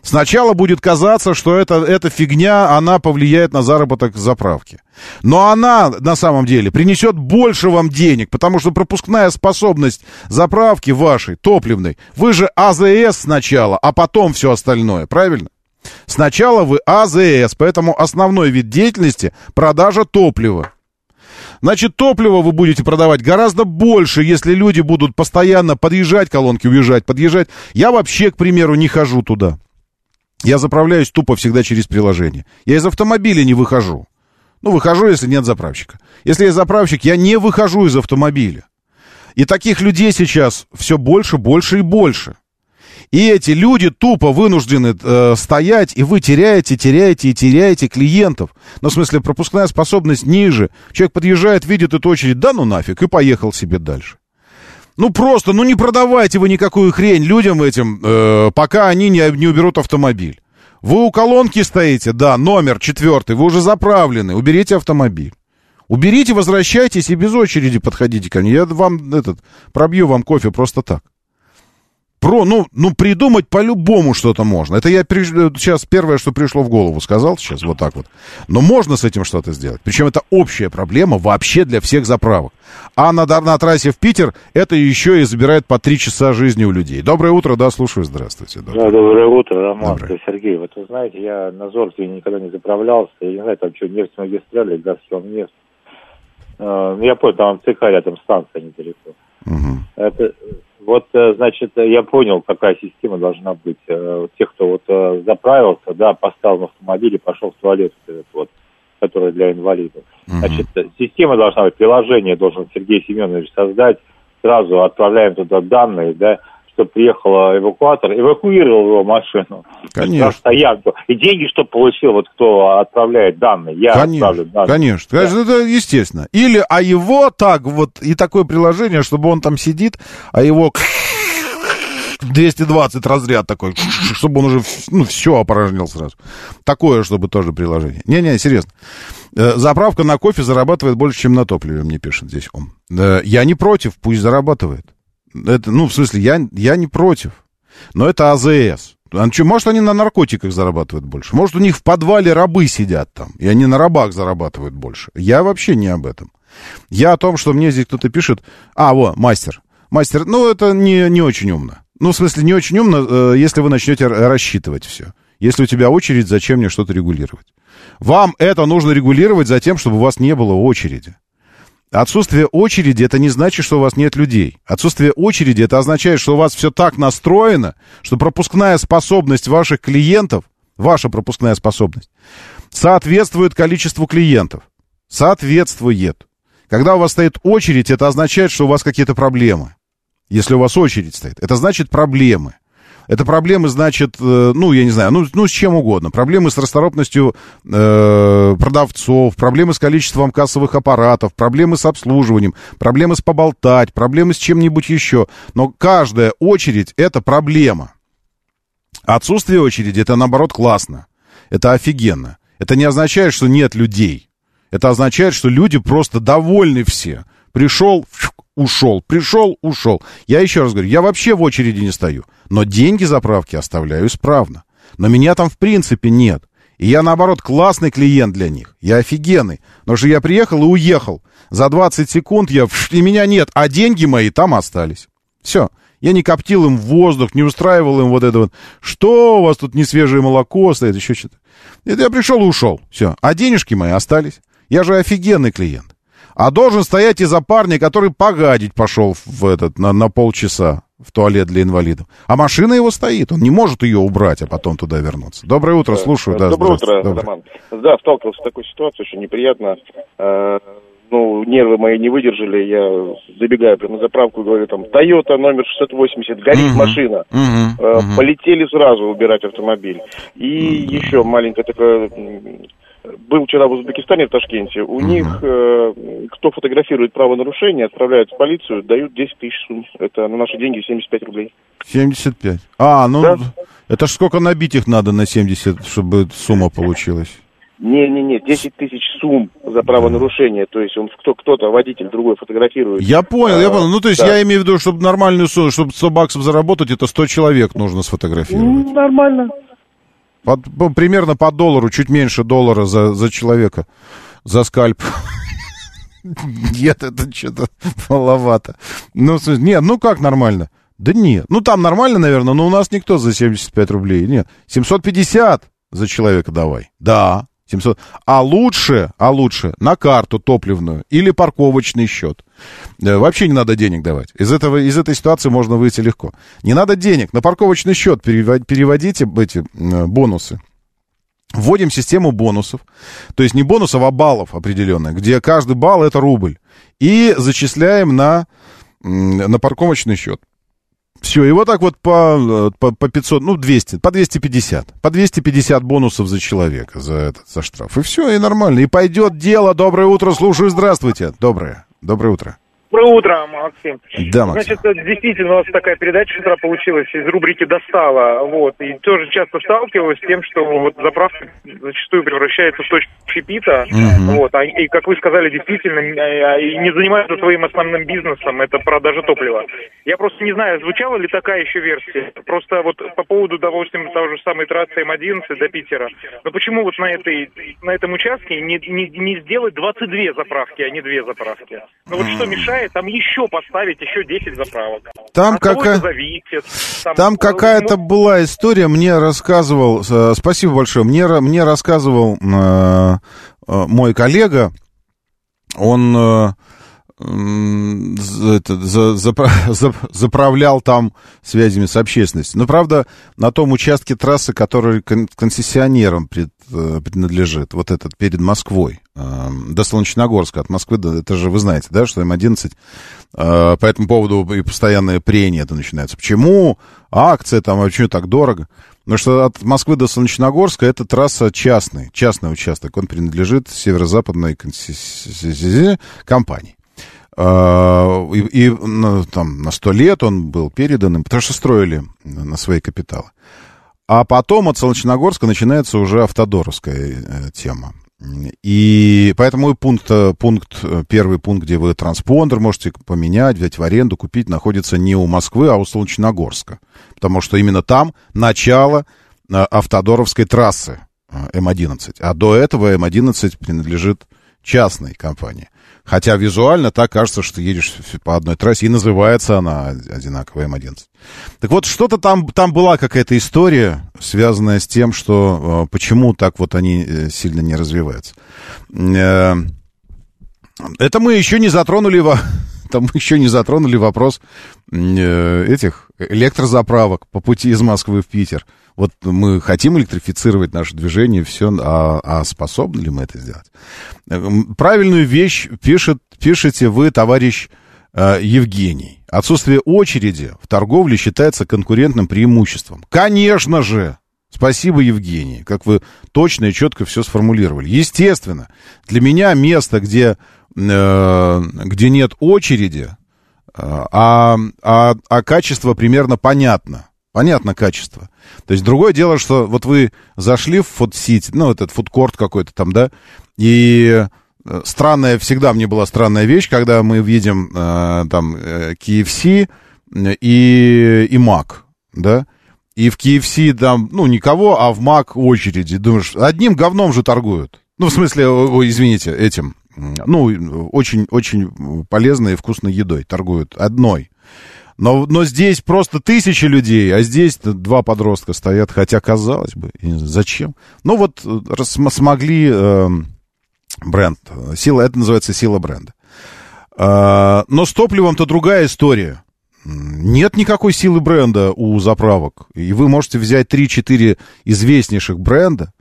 Сначала будет казаться, что это, эта фигня, она повлияет на заработок заправки. Но она, на самом деле, принесет больше вам денег, потому что пропускная способность заправки вашей, топливной, вы же АЗС сначала, а потом все остальное, правильно? Сначала вы АЗС, поэтому основной вид деятельности – продажа топлива. Значит, топливо вы будете продавать гораздо больше, если люди будут постоянно подъезжать к колонке, уезжать, подъезжать. Я вообще, к примеру, не хожу туда. Я заправляюсь тупо всегда через приложение. Я из автомобиля не выхожу. Ну, выхожу, если нет заправщика. Если есть заправщик, я не выхожу из автомобиля. И таких людей сейчас все больше, больше и больше. И эти люди тупо вынуждены э, стоять, и вы теряете, теряете и теряете клиентов. Ну, в смысле, пропускная способность ниже. Человек подъезжает, видит эту очередь, да ну нафиг, и поехал себе дальше. Ну просто, ну не продавайте вы никакую хрень людям этим, э, пока они не, не уберут автомобиль. Вы у колонки стоите, да, номер четвертый, вы уже заправлены, уберите автомобиль. Уберите, возвращайтесь и без очереди подходите ко мне. Я вам этот пробью вам кофе просто так. Про, ну, ну, придумать по-любому что-то можно. Это я при, сейчас первое, что пришло в голову, сказал сейчас вот так вот. Но можно с этим что-то сделать. Причем это общая проблема вообще для всех заправок. А на, на трассе в Питер это еще и забирает по три часа жизни у людей. Доброе утро, да, слушаю, здравствуйте. Да, доброе утро, Роман, Доброе. Сергей. Вот вы знаете, я на Зорке никогда не заправлялся. Я не знаю, там что, нефть магистрали, Газпром нефть. Э, я понял, там ЦК рядом станция недалеко. Мгм. Это, вот, э, значит, э, я понял, какая система должна быть. Э, Тех, кто вот заправился, да, поставил на автомобиль и пошел в туалет, вот который для инвалидов. Значит, система должна быть, приложение должен Сергей Семенович создать. Сразу отправляем туда данные, да, чтобы приехал эвакуатор, эвакуировал его машину. Конечно. На стоянку. И деньги, чтобы получил вот кто отправляет данные. Я Конечно, отправлю данные. конечно, Да. конечно, это естественно. Или, а его так вот, и такое приложение, чтобы он там сидит, а его 220 разряд такой, чтобы он уже, ну, все опорожнил сразу. Такое, чтобы тоже приложение. Не-не, серьезно. Э, Заправка на кофе зарабатывает больше, чем на топливе, мне пишет здесь он. Э, Я не против, пусть зарабатывает. Это, ну, в смысле, я, я не против. Но это АЗС. А чё, Может, они на наркотиках зарабатывают больше. Может, у них в подвале рабы сидят там, и они на рабах зарабатывают больше. Я вообще не об этом. Я о том, что мне здесь кто-то пишет... А, вот, мастер. Мастер, ну, это не, не очень умно. Ну, в смысле, не очень умно, э, если вы начнете рассчитывать все. Если у тебя очередь, зачем мне что-то регулировать? Вам это нужно регулировать за тем, чтобы у вас не было очереди. Отсутствие очереди это не значит, что у вас нет людей. Отсутствие очереди это означает, что у вас все так настроено, что пропускная способность ваших клиентов, ваша пропускная способность, соответствует количеству клиентов. Соответствует. Когда у вас стоит очередь, это означает, что у вас какие-то проблемы. Если у вас очередь стоит, это значит проблемы. Это проблемы, значит, э, ну, я не знаю, ну, ну с чем угодно. Проблемы с расторопностью э, продавцов, проблемы с количеством кассовых аппаратов, проблемы с обслуживанием, проблемы с поболтать, проблемы с чем-нибудь еще. Но каждая очередь — это проблема. Отсутствие очереди — это, наоборот, классно. Это офигенно. Это не означает, что нет людей. Это означает, что люди просто довольны все. Пришел, ушел, пришел, ушел. Я еще раз говорю, я вообще в очереди не стою. Но деньги заправки оставляю исправно. Но меня там в принципе нет. И я, наоборот, классный клиент для них. Я офигенный. Потому что я приехал и уехал. За 20 секунд я... И меня нет. А деньги мои там остались. Все. Я не коптил им воздух, не устраивал им вот это вот. Что у вас тут не свежее молоко стоит, еще что-то. Это я пришел и ушел. Все. А денежки мои остались. Я же офигенный клиент. А должен стоять из-за парня, который погадить пошел в этот, на, на полчаса в туалет для инвалидов. А машина его стоит, он не может ее убрать, а потом туда вернуться. Доброе утро, слушаю. Да, Доброе утро, здравствуйте. Роман. Да, сталкивался с такой ситуацией, очень неприятно. Э, ну, нервы мои не выдержали, я забегаю прямо на заправку и говорю, там, Toyota номер 680, горит Мгм. машина. Э, мгм. Полетели сразу убирать автомобиль. И еще маленькая такая... Был вчера в Узбекистане, в Ташкенте. У них, э, кто фотографирует правонарушение, отправляют в полицию, дают 10 тысяч сумм. Это на наши деньги 75 рублей. 75. А, ну, Да. это ж сколько набить их надо на 70, чтобы сумма получилась? Не-не-не, 10 тысяч сумм за правонарушение. То есть он кто, кто-то, водитель другой фотографирует. Я понял, я понял. Ну, то есть да. я имею в виду, чтобы нормальную сумму, чтобы 100 баксов заработать, это 100 человек нужно сфотографировать. Нормально. Под- по- примерно по доллару, чуть меньше доллара за, за человека, за скальп. Нет, это что-то маловато. Ну, нет, ну как нормально? Да нет. Ну, там нормально, наверное, но у нас никто за 75 рублей. Нет. 750 за человека давай. Да. 700. А лучше, а лучше на карту топливную или парковочный счет. Э, Вообще не надо денег давать. Из, этого, из этой ситуации можно выйти легко. Не надо денег. На парковочный счет перево- переводите эти э, бонусы. Вводим систему бонусов. То есть не бонусов, а баллов определенных, где каждый балл это рубль. И зачисляем на, на парковочный счет. Все, и вот так вот по, э, по, по 500, ну, 200, по 250. По 250 бонусов за человека, за этот, за штраф. И все, и нормально. И пойдет дело. Доброе утро, слушаю, здравствуйте. Доброе, доброе утро. Доброе утро, Максим. Да, Максим. Значит, э, действительно, у нас такая передача с утра получилась из рубрики «Достала». Вот. И тоже часто сталкиваюсь с тем, что вот заправка зачастую превращается в точку общепита. Мгм. Вот. А- И, как вы сказали, действительно, э, и не занимаются своим основным бизнесом, это продажа топлива. Я просто не знаю, звучала ли такая еще версия. Просто вот по поводу, допустим, того же самой трассы М11 до Питера. Но почему вот на, этой, на этом участке не, не, не сделать 22 заправки, а не 2 заправки? Ну вот что мешает там еще поставить еще 10 заправок? Там кого какая- зависит? Там э, какая-то ну, была история, мне рассказывал, э, спасибо большое, мне, мне рассказывал э, э, мой коллега, он за- это, за- запра- за- заправлял там связями с общественностью. Но, правда, на том участке трассы, который кон- концессионерам пред- э, принадлежит, вот этот перед Москвой, э, до Солнечногорска, от Москвы, до- это же вы знаете, да, что М-11 э, по этому поводу и постоянное прения это начинается. Почему акция там, а почему так дорого? Потому что от Москвы до Солнечногорска это трасса частный, частный участок. Он принадлежит северо-западной компании. А, И, и, ну, там на сто лет он был передан потому что строили на свои капиталы. А потом от Солнечногорска начинается уже автодоровская э, тема. И поэтому и пункт, э, пункт, э, первый пункт, где вы транспондер можете поменять, взять в аренду, купить, находится не у Москвы, а у Солнечногорска. Потому что именно там начало автодоровской трассы э, М11. А до этого М11 принадлежит частной компании. Хотя визуально так кажется, что едешь по одной трассе, и называется она одинаково М11. Так вот, что-то там, там была какая-то история, связанная с тем, что э, почему так вот они э, сильно не развиваются. Э, это мы еще не затронули, там мы еще не затронули вопрос этих электрозаправок по пути из Москвы в Питер. Вот мы хотим электрифицировать наше движение, все, а, а способны ли мы это сделать? Э, м, Правильную вещь пишет, пишете вы, товарищ э, Евгений. Отсутствие очереди в торговле считается конкурентным преимуществом. Конечно же! Спасибо, Евгений, как вы точно и четко все сформулировали. Естественно, для меня место, где, э, где нет очереди, а, а, а качество примерно понятно. Понятно качество. То есть другое дело, что вот вы зашли в фудсити, ну, этот фудкорт какой-то там, да, и э, странная, всегда мне была странная вещь, когда мы видим э, там э, KFC и, и Mac, да, и в KFC там, ну, никого, а в Mac очереди. Думаешь, одним говном же торгуют. Ну, в смысле, ой, извините, этим, ну, очень-очень полезной и вкусной едой торгуют одной. Но, но здесь просто тысячи людей, а здесь два подростка стоят, хотя, казалось бы, зачем? Ну, вот э, смогли э, бренд, сила, это называется сила бренда. Э, но с топливом-то другая история. Нет никакой силы бренда у заправок. И вы можете взять 3-4 известнейших бренда,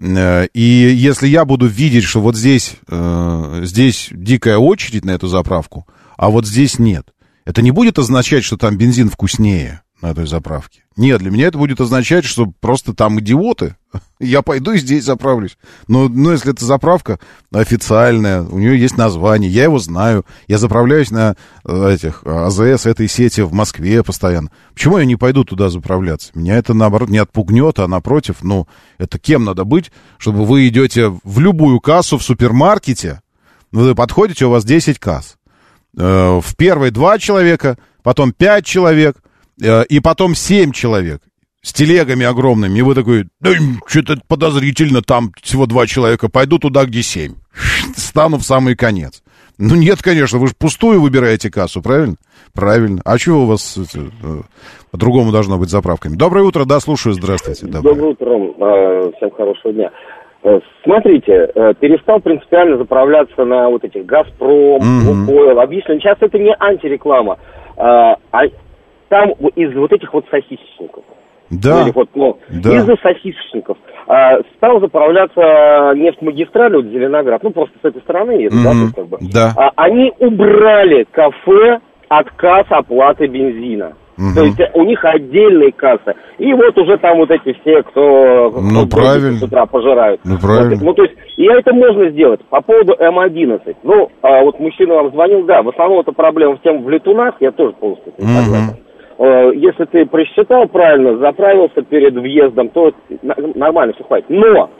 И если я буду видеть, что вот здесь, э, здесь дикая очередь на эту заправку, а вот здесь нет, это не будет означать, что там бензин вкуснее на этой заправке. Нет, для меня это будет означать, что просто там идиоты. Я пойду и здесь заправлюсь. Но, но если это заправка официальная, у нее есть название, я его знаю, я заправляюсь на э, этих АЗС этой сети в Москве постоянно. Почему я не пойду туда заправляться? Меня это, наоборот, не отпугнет, а напротив, ну, это кем надо быть, чтобы вы идете в любую кассу в супермаркете, вы подходите, у вас 10 касс. Э, В первой два человека, потом пять человек, и потом семь человек с телегами огромными. И вы такой, да что-то подозрительно, там всего два человека, пойду туда, где семь. Стану в самый конец. Ну нет, конечно, вы же пустую выбираете кассу, правильно? Правильно. А чего у вас это, э, по-другому должно быть заправками? Доброе утро, да, слушаю, здравствуйте. Доброе. Доброе утро, э, всем хорошего дня. Э, Смотрите, э, перестал принципиально заправляться на вот этих «Газпром», Мгм. «Лукойл». Объясню, сейчас это не антиреклама. а, а там из вот этих вот сосисочников. Да. Ну, или вот, ну, Да. Из-за сосисочников. а, стал заправляться нефть-магистраль, вот Зеленоград, ну, просто с этой стороны едет, да, есть, как бы. Да. А, они убрали кафе отказ оплаты бензина. Мгм. То есть э, у них отдельные кассы. И вот уже там вот эти все, кто Ну, кто правильно. с утра пожирают. Ну, правильно. Вот, ну, то есть, и это можно сделать. По поводу М11. Ну, а вот мужчина вам звонил, да, в основном это проблема в тем в летунах, я тоже полностью Мгм. согласен. Э, Если ты просчитал правильно, заправился перед въездом, то нормально все хватит. Но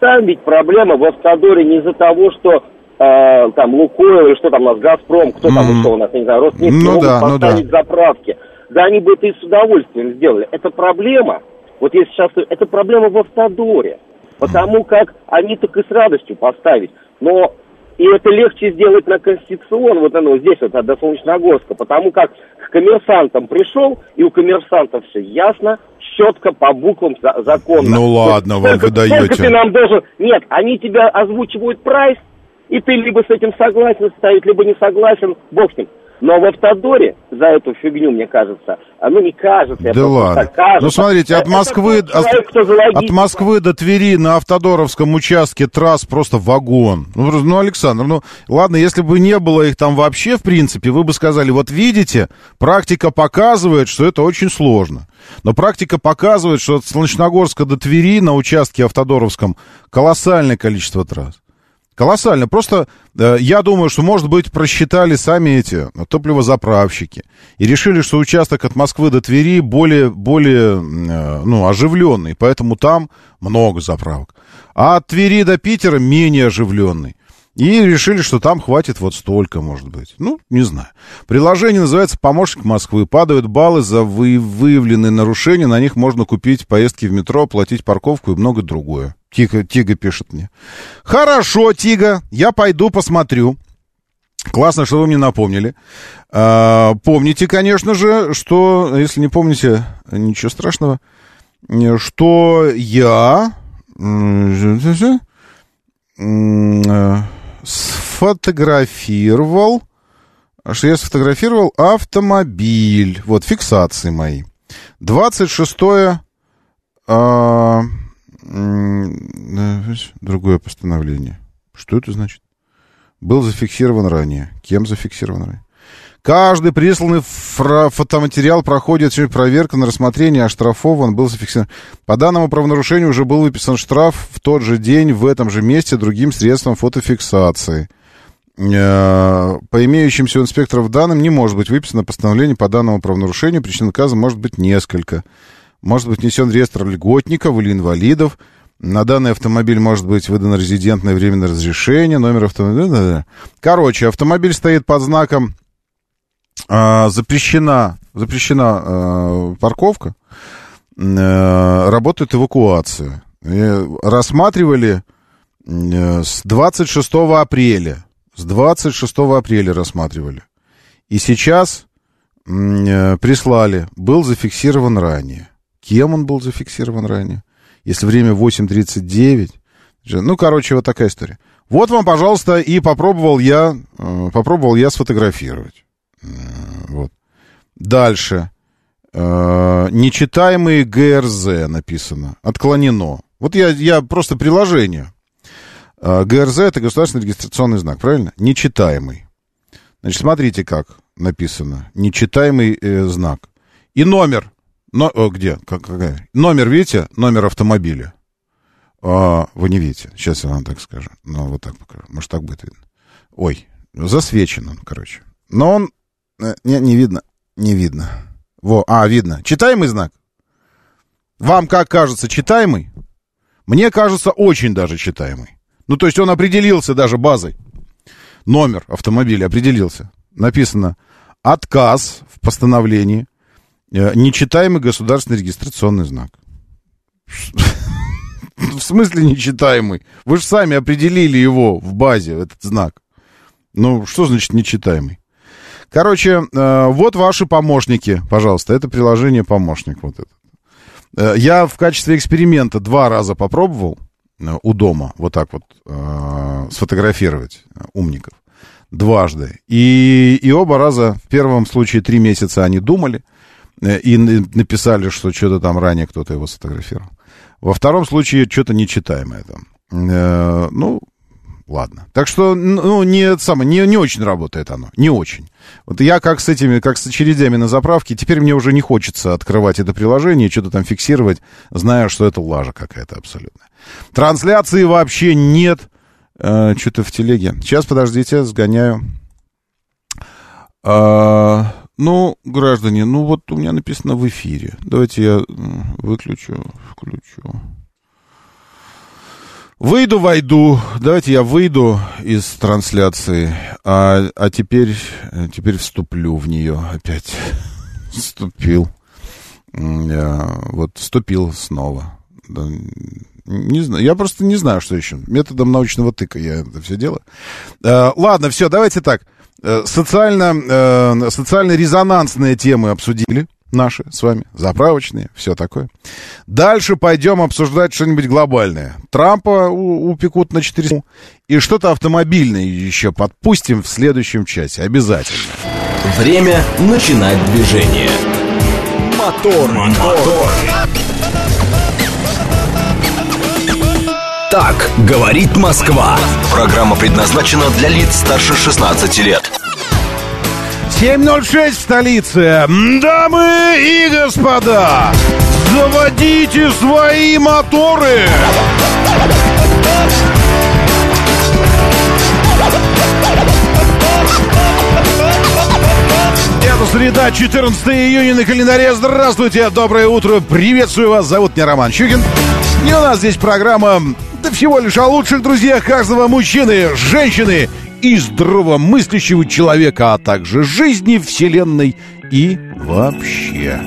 там ведь проблема в автодоре не из-за того, что э, там Лукойл или что там у нас, Газпром, кто там Мгм. еще у нас, я не знаю, Роснефть, Ну могут да, ну да. поставить заправки. Да они бы это и с удовольствием сделали. Это проблема, вот если сейчас, это проблема в автодоре. Потому как они так и с радостью поставить. Но и это легче сделать на Конституцион, вот оно здесь вот, до Солнечногорска, потому как к коммерсантам пришел, и у коммерсантов все ясно, четко, по буквам за- законно. Ну ладно, вам Сколько- вы даете. Сколько ты нам должен... Нет, они тебя озвучивают прайс, и ты либо с этим согласен ставить, либо не согласен, бог с ним. Но в автодоре за эту фигню, мне кажется, а ну не кажется, я Да ладно. так кажется. Ну, смотрите, от Москвы, человек, от логистику. Москвы до Твери на автодоровском участке трасс просто вагон. Ну, ну, Александр, ну, ладно, если бы не было их там вообще, в принципе, вы бы сказали, вот видите, практика показывает, что это очень сложно. Но практика показывает, что от Солнечногорска до Твери на участке автодоровском колоссальное количество трасс. Колоссально. Просто э, я думаю, что, может быть, просчитали сами эти топливозаправщики и решили, что участок от Москвы до Твери более, более э, ну, оживленный, поэтому там много заправок. А от Твери до Питера менее оживленный. И решили, что там хватит вот столько, может быть. Ну, не знаю. Приложение называется «Помощник Москвы». Падают баллы за вы, выявленные нарушения. На них можно купить поездки в метро, оплатить парковку и многое другое. Тига, Тига пишет мне. Хорошо, Тига, я пойду посмотрю. Классно, что вы мне напомнили. А, помните, конечно же, что, если не помните, ничего страшного, что я сфотографировал, что я сфотографировал автомобиль. Вот, фиксации мои. 26 а, другое постановление. Что это значит? Был зафиксирован ранее. Кем зафиксирован ранее? Каждый присланный фотоматериал проходит проверку на рассмотрение, оштрафован, был зафиксирован. По данному правонарушению уже был выписан штраф в тот же день, в этом же месте, другим средством фотофиксации. Э, по имеющимся у инспекторов данным не может быть выписано постановление по данному правонарушению. Причин отказа может быть несколько. Может быть внесен реестр льготников или инвалидов. На данный автомобиль может быть выдано резидентное временное разрешение, номер автомобиля. Короче, автомобиль стоит под знаком запрещена, запрещена э, парковка, э, работает эвакуация. И рассматривали э, с 26 апреля. С 26 апреля рассматривали. И сейчас э, прислали. Был зафиксирован ранее. Кем он был зафиксирован ранее? Если время 8.39. Ну, короче, вот такая история. Вот вам, пожалуйста, и попробовал я, попробовал я сфотографировать. Вот. Дальше. Э, нечитаемый ГРЗ написано. Отклонено. Вот я, я просто приложение. Э, ГРЗ это государственный регистрационный знак, правильно? Нечитаемый. Значит, смотрите, как написано. Нечитаемый э, знак. И номер. Но, о, где? Как, какая? Номер, видите? Номер автомобиля. А, вы не видите. Сейчас я вам так скажу. Ну, вот так покажу. Может, так будет видно. Ой, засвечен он, короче. Но он Э, не, не видно. Не видно. Во, а, видно. Читаемый знак? Вам как кажется, читаемый? Мне кажется, очень даже читаемый. Ну, то есть он определился даже базой. Номер автомобиля определился. Написано «Отказ в постановлении. Э, нечитаемый государственный регистрационный знак». В смысле нечитаемый? Вы же сами определили его в базе, этот знак. Ну, что значит нечитаемый? Короче, э, вот ваши помощники, пожалуйста. Это приложение помощник вот это. Э, я в качестве эксперимента два раза попробовал э, у дома вот так вот сфотографировать умников. Дважды. И, и оба раза, в первом случае три месяца они думали и написали, что что-то там ранее кто-то его сфотографировал. Во втором случае что-то нечитаемое там. Ну, ладно. Так что, ну, не, самое, не, не очень работает оно, не очень. Вот я как с этими, как с очередями на заправке, теперь мне уже не хочется открывать это приложение, что-то там фиксировать, зная, что это лажа какая-то абсолютно. Трансляции вообще нет. Э, что-то в телеге. Сейчас, подождите, сгоняю. А, ну, граждане, ну вот у меня написано в эфире. Давайте я выключу, включу. Выйду, войду. Давайте я выйду из трансляции, а, а теперь, теперь вступлю в нее опять. Вступил. Я, вот вступил снова. Да, не знаю, я просто не знаю, что еще. Методом научного тыка я это все делаю. А, ладно, все, давайте так. Э, социально, э, социально-резонансные темы обсудили наши с вами, заправочные, все такое. Дальше пойдем обсуждать что-нибудь глобальное. Трампа упекут на 4 и что-то автомобильное еще подпустим в следующем часе, обязательно. Время начинать движение. Мотор, мотор. Так говорит Москва. Программа предназначена для лиц старше 16 лет. 7.06 в столице. Дамы и господа, заводите свои моторы. Это среда, 14 июня на календаре. Здравствуйте, доброе утро, приветствую вас. Зовут меня Роман Щукин. И у нас здесь программа да всего лишь о лучших друзьях каждого мужчины, женщины и здравомыслящего человека, а также жизни, вселенной и вообще.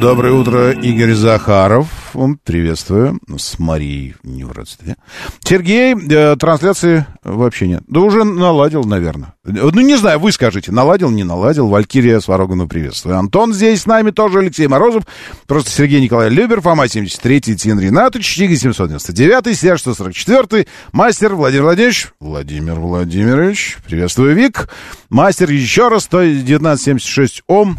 Доброе утро, Игорь Захаров. Приветствую. С Марией не в родстве. Сергей, э, трансляции вообще нет. Да уже наладил, наверное. Ну, не знаю, вы скажите, наладил, не наладил. Валькирия Сварогину приветствую. Антон здесь с нами тоже, Алексей Морозов. Просто Сергей Николай Любер, Фома 73, Тин Ринатович, Чига 799, Серж 144, Мастер Владимир Владимирович. Владимир Владимирович, приветствую, Вик. Мастер еще раз, 11976 Ом.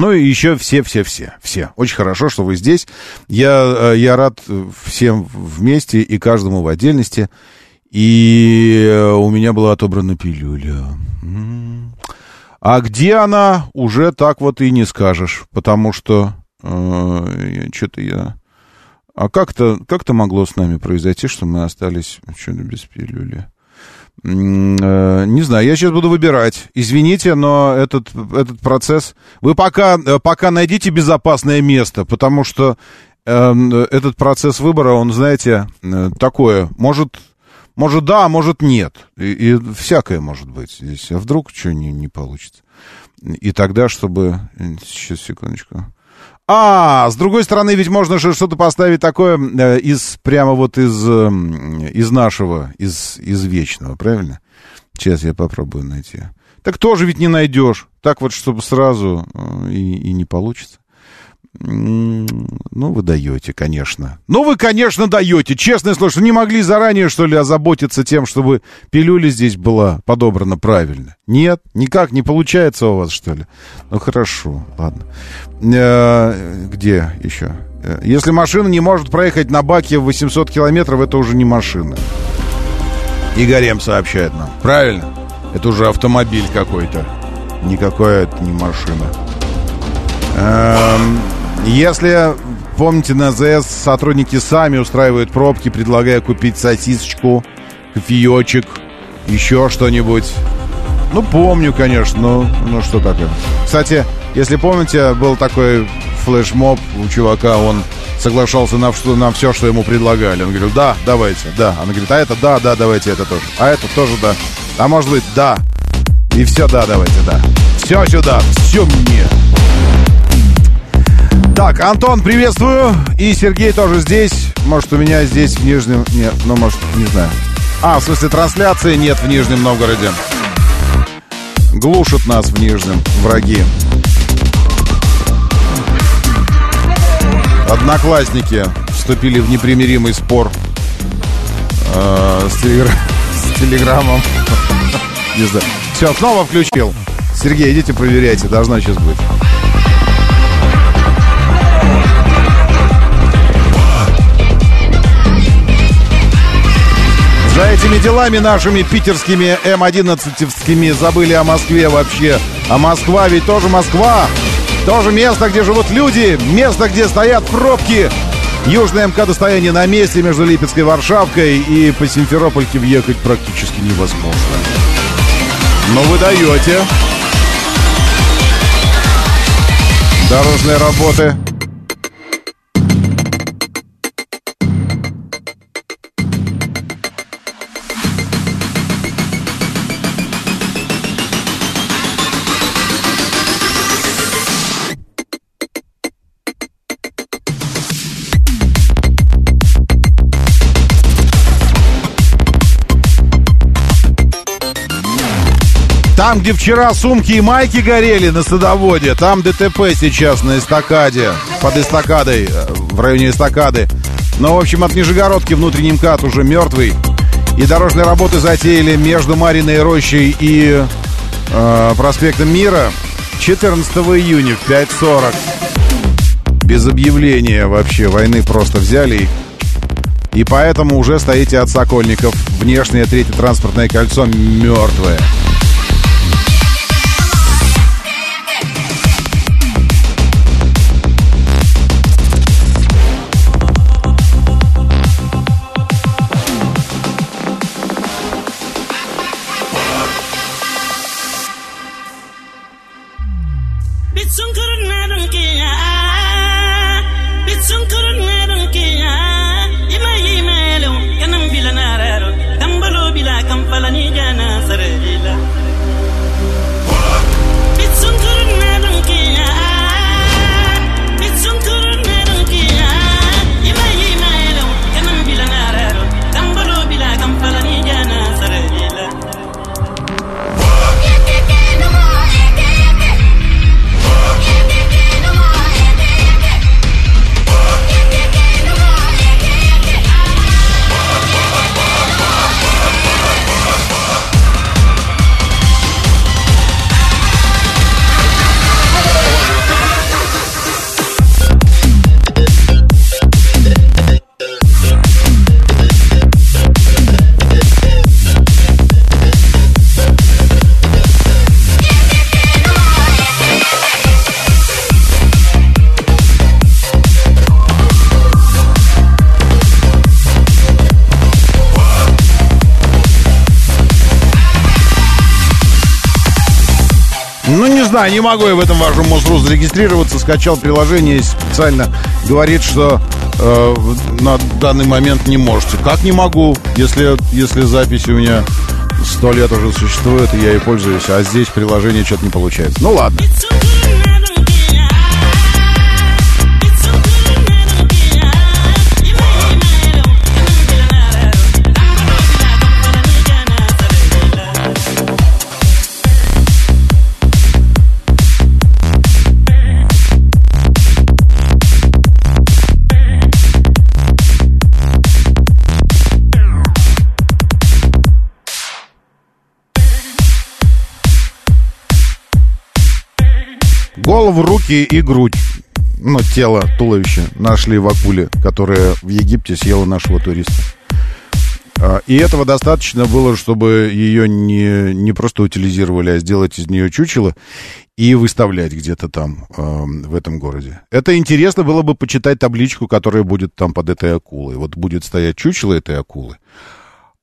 Ну и еще все-все-все, все. Очень хорошо, что вы здесь. Я, э, я рад всем вместе и каждому в отдельности. И э, у меня была отобрана пилюля. А где она, уже так вот и не скажешь. Потому что э, что-то я... А как-то как могло с нами произойти, что мы остались что-то без пилюли? Э, не знаю, я сейчас буду выбирать. Извините, но этот, этот процесс... Вы пока, э, пока найдите безопасное место, потому что э, этот процесс выбора, он, знаете, э, такое, может, может да, а может нет. И, и всякое может быть здесь. А вдруг что не, не получится? И тогда, чтобы... Сейчас, секундочку. А, с другой стороны, ведь можно же что-то поставить такое э, из прямо вот из, э, из нашего, из, из вечного, правильно? Сейчас я попробую найти. Так тоже ведь не найдешь. Так вот, чтобы сразу э, и, и не получится. Ну, вы даете, конечно. Ну, вы, конечно, даете. Честное слово, что не могли заранее, что ли, озаботиться тем, чтобы пилюля здесь была подобрана правильно. Нет, никак не получается у вас, что ли. Ну, хорошо, ладно. Э, где еще? Э, если машина не может проехать на баке в 800 километров, это уже не машина. Игорем сообщает нам. Правильно? Это уже автомобиль какой-то. Никакая это не машина. Эм, если, помните, на ЗС сотрудники сами устраивают пробки, предлагая купить сосисочку, кофеечек, еще что-нибудь. Ну, помню, конечно, ну, ну что такое. Кстати, если помните, был такой флешмоб у чувака, он соглашался на, что, на все, что ему предлагали. Он говорил, да, давайте, да. Она говорит, а это да, да, давайте это тоже. А это тоже да. А может быть, да. И все, да, давайте, да. Все сюда, все мне. Так, Антон, приветствую. И Сергей тоже здесь. Может, у меня здесь в Нижнем... Нет, ну, может, не знаю. А, в смысле, трансляции нет в Нижнем Новгороде. Глушат нас в Нижнем враги. Одноклассники вступили в непримиримый спор э, с, телегра... с телеграммом. Не знаю. Все, снова включил. Сергей, идите проверяйте, должно сейчас быть. За этими делами нашими питерскими М-11-евскими забыли о Москве вообще. А Москва ведь тоже Москва. Тоже место, где живут люди, место, где стоят пробки. Южное МК достояние на месте между Липецкой и Варшавкой, и по Симферопольке въехать практически невозможно. Но вы даете. Дорожные работы Там, где вчера сумки и майки горели на садоводе, там ДТП сейчас на эстакаде, под эстакадой, э, в районе эстакады. Но, в общем, от Нижегородки внутренний МКАД уже мертвый. И дорожные работы затеяли между Мариной рощей и э, проспектом Мира 14 июня в 5.40. Без объявления вообще войны просто взяли их. И поэтому уже стоите от Сокольников. Внешнее третье транспортное кольцо мертвое. Знаю, не могу я в этом вашем МОСРУ зарегистрироваться. Скачал приложение специально. Говорит, что э, на данный момент не можете. Как не могу, если, если запись у меня сто лет уже существует, и я ей пользуюсь, а здесь приложение что-то не получается. Ну, ладно. Голову, руки и грудь. Ну, тело, туловище нашли в акуле, которая в Египте съела нашего туриста. А, И этого достаточно было, чтобы ее не, не просто утилизировали, а сделать из нее чучело и выставлять где-то там, в этом городе. Это интересно было бы почитать табличку, которая будет там под этой акулой. Вот будет стоять чучело этой акулы,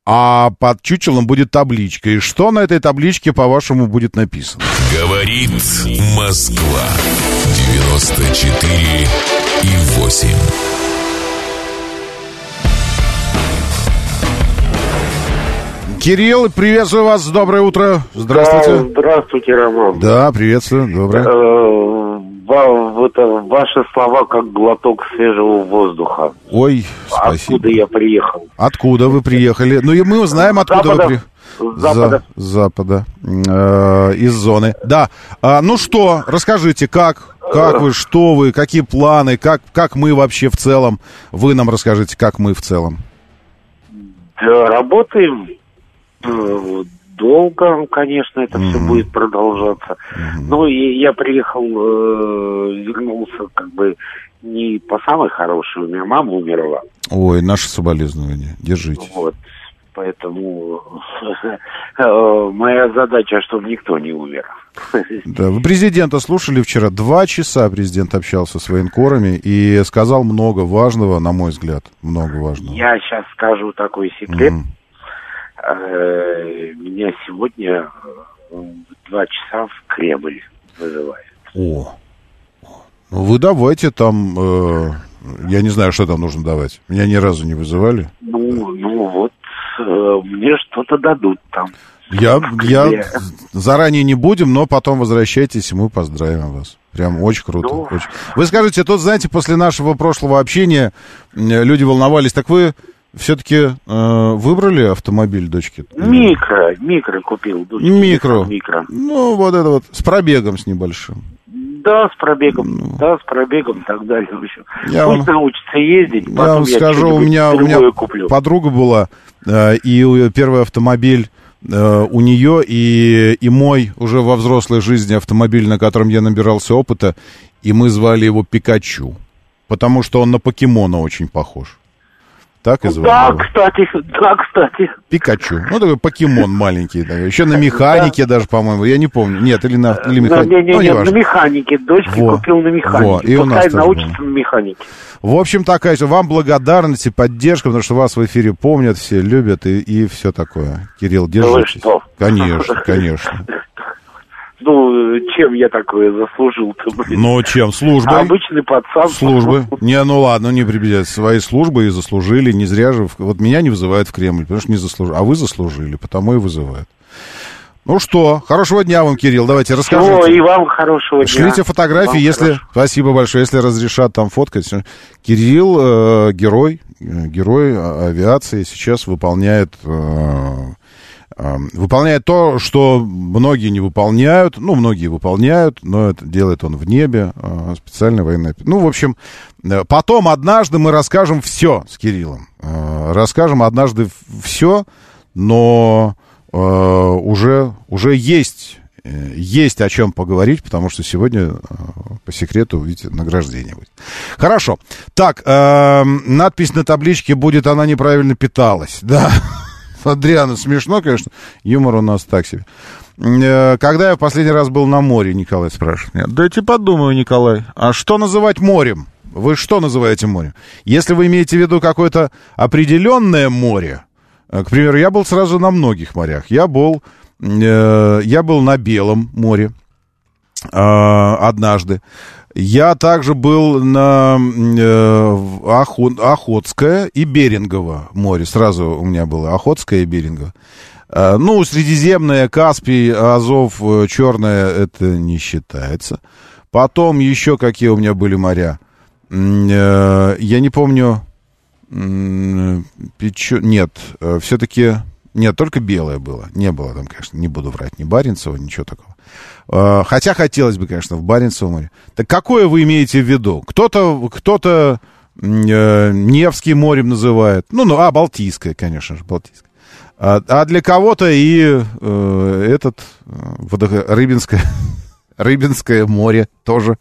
а под чучелом будет табличка. И что на этой табличке, по-вашему, будет написано? Говорит Москва. 94 и 8. Кирилл, приветствую вас. Доброе утро. Здравствуйте. Да, здравствуйте, Роман. Да, приветствую. Доброе. Ва- это, ваши слова как глоток свежего воздуха. Ой, спасибо. Откуда я приехал? Откуда вы приехали? Ну, и мы узнаем, откуда Запада. вы приехали. Запада. За- запада. Э, из зоны. Да. А, ну что, расскажите, как? Как вы, что вы, какие планы, как, как мы вообще в целом? Вы нам расскажите, как мы в целом. Да, работаем э, долго, конечно, это все будет продолжаться. Ну, и я приехал, э, вернулся как бы не по самой хорошей, у меня мама умерла. Ой, наши соболезнования. Держите. Вот. Поэтому э, моя задача, чтобы никто не умер. Да, вы президента слушали вчера? Два часа президент общался с военкорами и сказал много важного, на мой взгляд, много важного. Я сейчас скажу такой секрет. Э, Меня сегодня э, в два часа в Кремль вызывают. О, ну вы давайте там, э, я не знаю, что там нужно давать. Меня ни разу не вызывали. Ну, ну вот, э, мне что-то дадут там. Я, я заранее не будем, но потом возвращайтесь, и мы поздравим вас. Прям очень круто. Ну. очень. Вы скажете, тут, знаете, после нашего прошлого общения э, люди волновались, так вы все-таки выбрали автомобиль дочки? Микро, микро купил. дочке, Микро. Микро. Ну, вот это вот, с пробегом с небольшим. Да, с пробегом, да, с пробегом и так далее. В общем, Ну. Я Пусть вам- научится ездить, потом Я вам скажу, у меня, у меня куплю. подруга была, э, и у- первый автомобиль э, у нее, и, и мой уже во взрослой жизни автомобиль, на котором я набирался опыта, и мы звали его Пикачу, потому что он на покемона очень похож. Так и звали Да, его? кстати, да, кстати. Пикачу. Ну, такой покемон маленький. да. Еще на механике даже, по-моему. Я не помню. Нет, или на, или На, механике. не, не, Ну, не, на неважно. механике. Дочке Во. купил на механике. Во, и у нас научится на механике. В общем, такая же вам благодарность и поддержка, потому что вас в эфире помнят, все любят и, и все такое. Кирилл, держитесь. что? Конечно, конечно. Ну, чем я такое заслужил-то, блин? Ну, чем? Службой? Обычный пацан. Службы. Не, ну ладно, не прибедять. Свои службы и заслужили. Не зря же... Вот меня не вызывают в Кремль, потому что не заслужили. А вы заслужили, потому и вызывают. Ну что, хорошего дня вам, Кирилл. Давайте расскажите. Всё, и вам хорошего дня. Шлите фотографии, Вам если... хорошо. Спасибо большое, если разрешат там фоткать. Кирилл, э, герой, э, герой а- авиации, сейчас выполняет... э, э, выполняет то, что многие не выполняют. Ну, многие выполняют, но это делает он в небе. э, специальная военная... Ну, в общем, э, потом однажды мы расскажем все с Кириллом. Э, расскажем однажды все, но э, уже, уже есть, э, есть о чем поговорить, потому что сегодня, по секрету, видите, награждение будет. Хорошо. Так, надпись на табличке будет «Она неправильно питалась». Да. Адриана, смешно, конечно. Юмор у нас так себе. Э, Когда я в последний раз был на море, Николай спрашивает меня. Дайте подумаю, Николай. А что называть морем? Вы что называете морем? Если вы имеете в виду какое-то определенное море, э, к примеру, я был сразу на многих морях. Я был, э, я был на Белом море э, однажды. Я также был на э, Охо- Охотское и Берингово море. Сразу у меня было Охотское и Берингово. Э, ну, Средиземное, Каспий, Азов, э, Черное, это не считается. Потом еще какие у меня были моря. Э, Я не помню... Печо... Нет, все-таки... Нет, только белое было. Не было там, конечно, не буду врать, ни Баренцева, ничего такого. Э, Хотя хотелось бы, конечно, в Баренцевом море. Так какое вы имеете в виду? Кто-то, кто-то э, Невский морем называет. Ну, ну, а, Балтийское, конечно же, Балтийское. А, а для кого-то и э, этот э, Рыбинское, Рыбинское море тоже.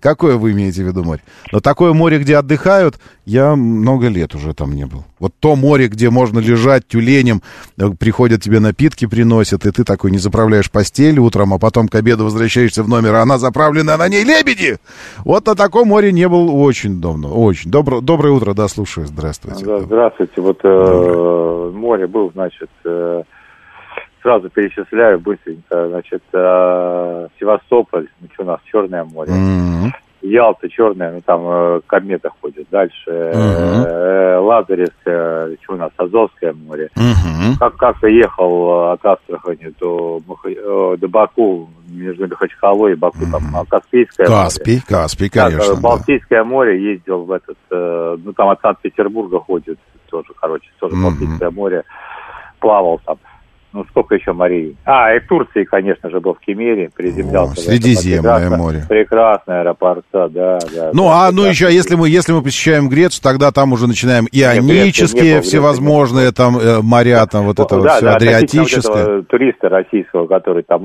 Какое вы имеете в виду море? Но такое море, где отдыхают, я много лет уже там не был. Вот то море, где можно лежать тюленем, э, приходят тебе напитки, приносят, и ты такой не заправляешь постель утром, а потом к обеду возвращаешься в номер, а она заправлена, а на ней лебеди! Вот на таком море не был очень давно, очень. Добро, доброе утро, да, слушаю, здравствуйте. Да, здравствуйте. Вот э, море был, значит, э, сразу перечисляю быстренько, значит, э, Севастополь, ну что у нас, Черное море. М-м. Ялта, Черное, ну там э, комета ходит. Дальше э, Лазаревское, что у нас, Азовское море. Мгм. Как как-то ехал э, от Астрахани до, э, до Баку, между Махачкалой и Баку, там а, Каспийское море. Каспий, Каспий, Так, конечно. э, да. Балтийское море ездил в этот, э, ну там от Санкт-Петербурга ходит тоже, короче, тоже Мгм. Балтийское море, плавал там. Ну, сколько еще морей? А, и Турции, конечно же, был в Кемере, приземлялся. О. Средиземное Прекрасно- море. Прекрасные аэропорта, да, да. Ну, да, а, ну еще, если мы, если мы посещаем Грецию, тогда там уже начинаем ионические было, всевозможные там э, моря, там вот это вот да, все да, относительно вот адриатическое. этого туриста российского, который там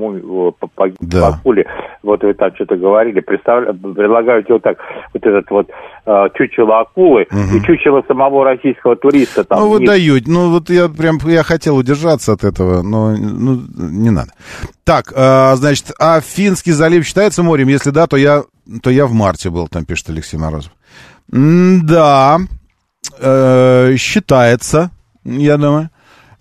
по- погиб Да. в Бакуле, вот вы там что-то говорили, представля... предлагаю тебе вот так, вот этот вот э, чучело акулы и чучело самого российского туриста. Там, Ну, вы даете. Ну, вот я прям, я хотел удержаться от этого, но ну, не надо. Так, а, значит, а Финский залив считается морем? Если да, то я, то я в марте был, там пишет Алексей Морозов. Да, э, считается, я думаю.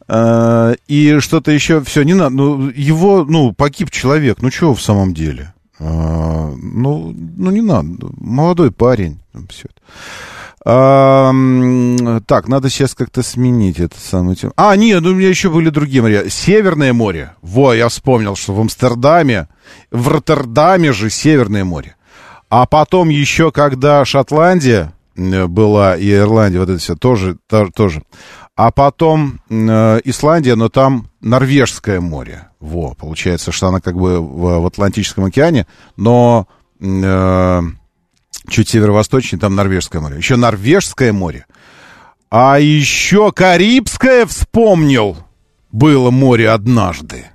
Э, и что-то еще, все, не надо. Ну, его, ну, погиб человек, ну, чего в самом деле? Э, ну, ну, не надо. Молодой парень, все это. Так, надо сейчас как-то сменить это самое тему. А, нет, ну, у меня еще были другие моря. Северное море. Во, я вспомнил, что в Амстердаме, в Роттердаме же Северное море. А потом еще, когда Шотландия э, была и Ирландия, вот это все тоже, то- тоже. А потом э, Исландия, но там Норвежское море. Во, получается, что она как бы в, в Атлантическом океане, но э, чуть северо-восточнее, там Норвежское море. Еще Норвежское море. А еще Карибское вспомнил. Было море однажды.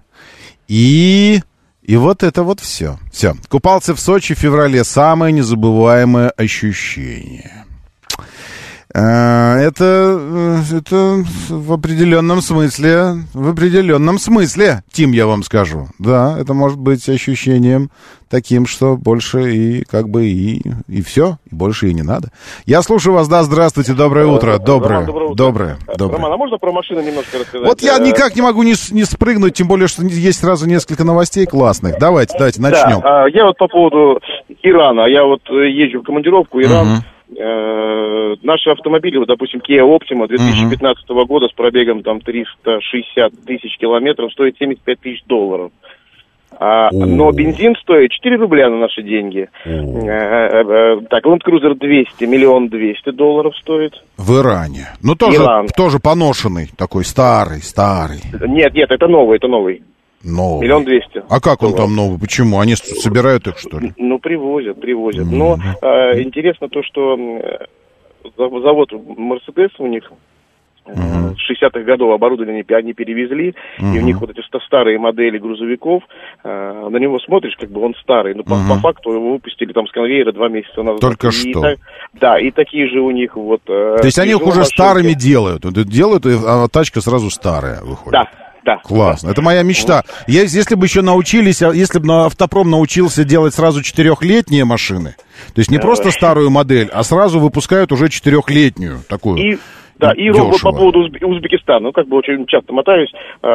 И... И вот это вот все. Все. Купался в Сочи в феврале. Самое незабываемое ощущение. А, Это, э, это в определенном смысле, в определенном смысле, Тим, я вам скажу. Да, это может быть ощущением таким, что больше и как бы и, и все, и больше и не надо. Я слушаю вас, да, здравствуйте, доброе утро, доброе, Роман, доброе утро. доброе, доброе. Роман, а можно про машины немножко рассказать? Вот я Э, никак не могу не, не спрыгнуть, тем более, что есть сразу несколько новостей классных. Давайте, давайте, начнем. Да, а, я вот по поводу Ирана. Я вот э, езжу в командировку, Иран. Э, наши автомобили, вот, допустим, Kia Optima 2015 года с пробегом там 360 тысяч километров стоит 75 тысяч долларов. А, но бензин стоит 4 рубля на наши деньги. Э, э, так, Land Cruiser 200, миллион 200 долларов стоит. В Иране. Ну, тоже, Иран. тоже поношенный, такой старый, старый. Нет, нет, это новый, это новый. Новый. Миллион двести. А как он там новый? Почему? Они собирают их, что ли? Ну, привозят, привозят. Но э, интересно то, что э, зав- завод Мерседес у них э, с 60-х годов оборудование они перевезли, и у них вот эти ста- старые модели грузовиков, э, на него смотришь, как бы он старый, но по, Мгм. по факту его выпустили там с конвейера два месяца назад. Только И что. так- да, и такие же у них вот... э, То есть они их уже машинки. старыми делают. Делают, а тачка сразу старая выходит. Да, да. Классно. Это моя мечта. Я, если бы еще научились, а если бы на автопром научился делать сразу четырехлетние машины, то есть не просто старую модель, а сразу выпускают уже четырехлетнюю такую. И да, и вот Дешево. по поводу Узб- Узбекистана, ну, как бы очень часто мотаюсь, э,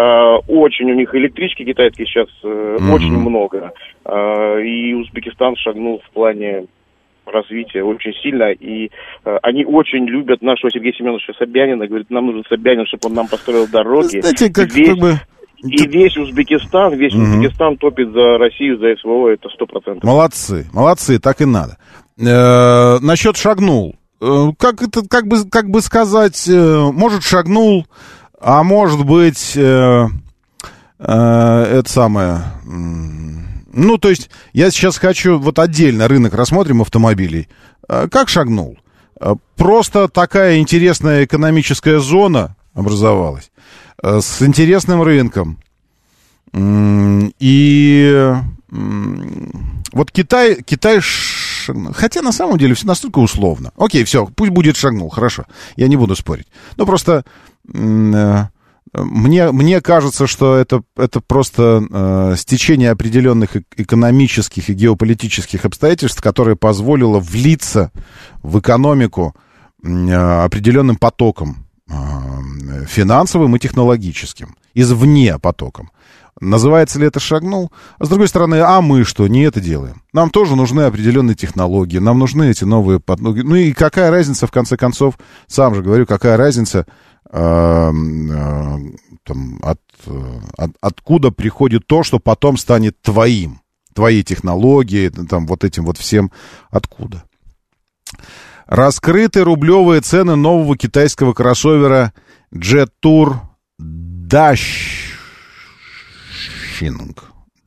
очень у них электрички китайские сейчас э, Мгм. очень много, Э, и Узбекистан шагнул в плане развития очень сильно, и э, они очень любят нашего Сергея Семеновича Собянина, говорит, нам нужен Собянин, чтобы он нам построил дороги. Знаете, как- И весь- как бы- И весь Узбекистан, весь Мгм. Узбекистан топит за Россию, за СВО, это сто процентов. Молодцы, молодцы, так и надо. Э, насчет шагнул. Э, как это, как бы, как бы сказать, э, может шагнул, а может быть, э, э, это самое. Ну, то есть, я сейчас хочу вот отдельно рынок рассмотрим автомобилей. Э, как шагнул? Э, Просто такая интересная экономическая зона образовалась э, с интересным рынком. И вот Китай, Китай. Хотя на самом деле все настолько условно. Окей, все, пусть будет шагнул, хорошо. Я не буду спорить. Ну, просто э, мне, мне кажется, что это, это просто э, стечение определенных экономических и геополитических обстоятельств, которое позволило влиться в экономику э, определенным потоком э, финансовым и технологическим, извне потоком. Называется ли это шагнул? А с другой стороны, а мы что, не это делаем? Нам тоже нужны определенные технологии, нам нужны эти новые... Ну и какая разница, в конце концов, сам же говорю, какая разница, там, от, э, от- откуда приходит то, что потом станет твоим? Твои технологии, там, вот этим вот всем, откуда? Раскрыты рублевые цены нового китайского кроссовера Jet Tour Dashing.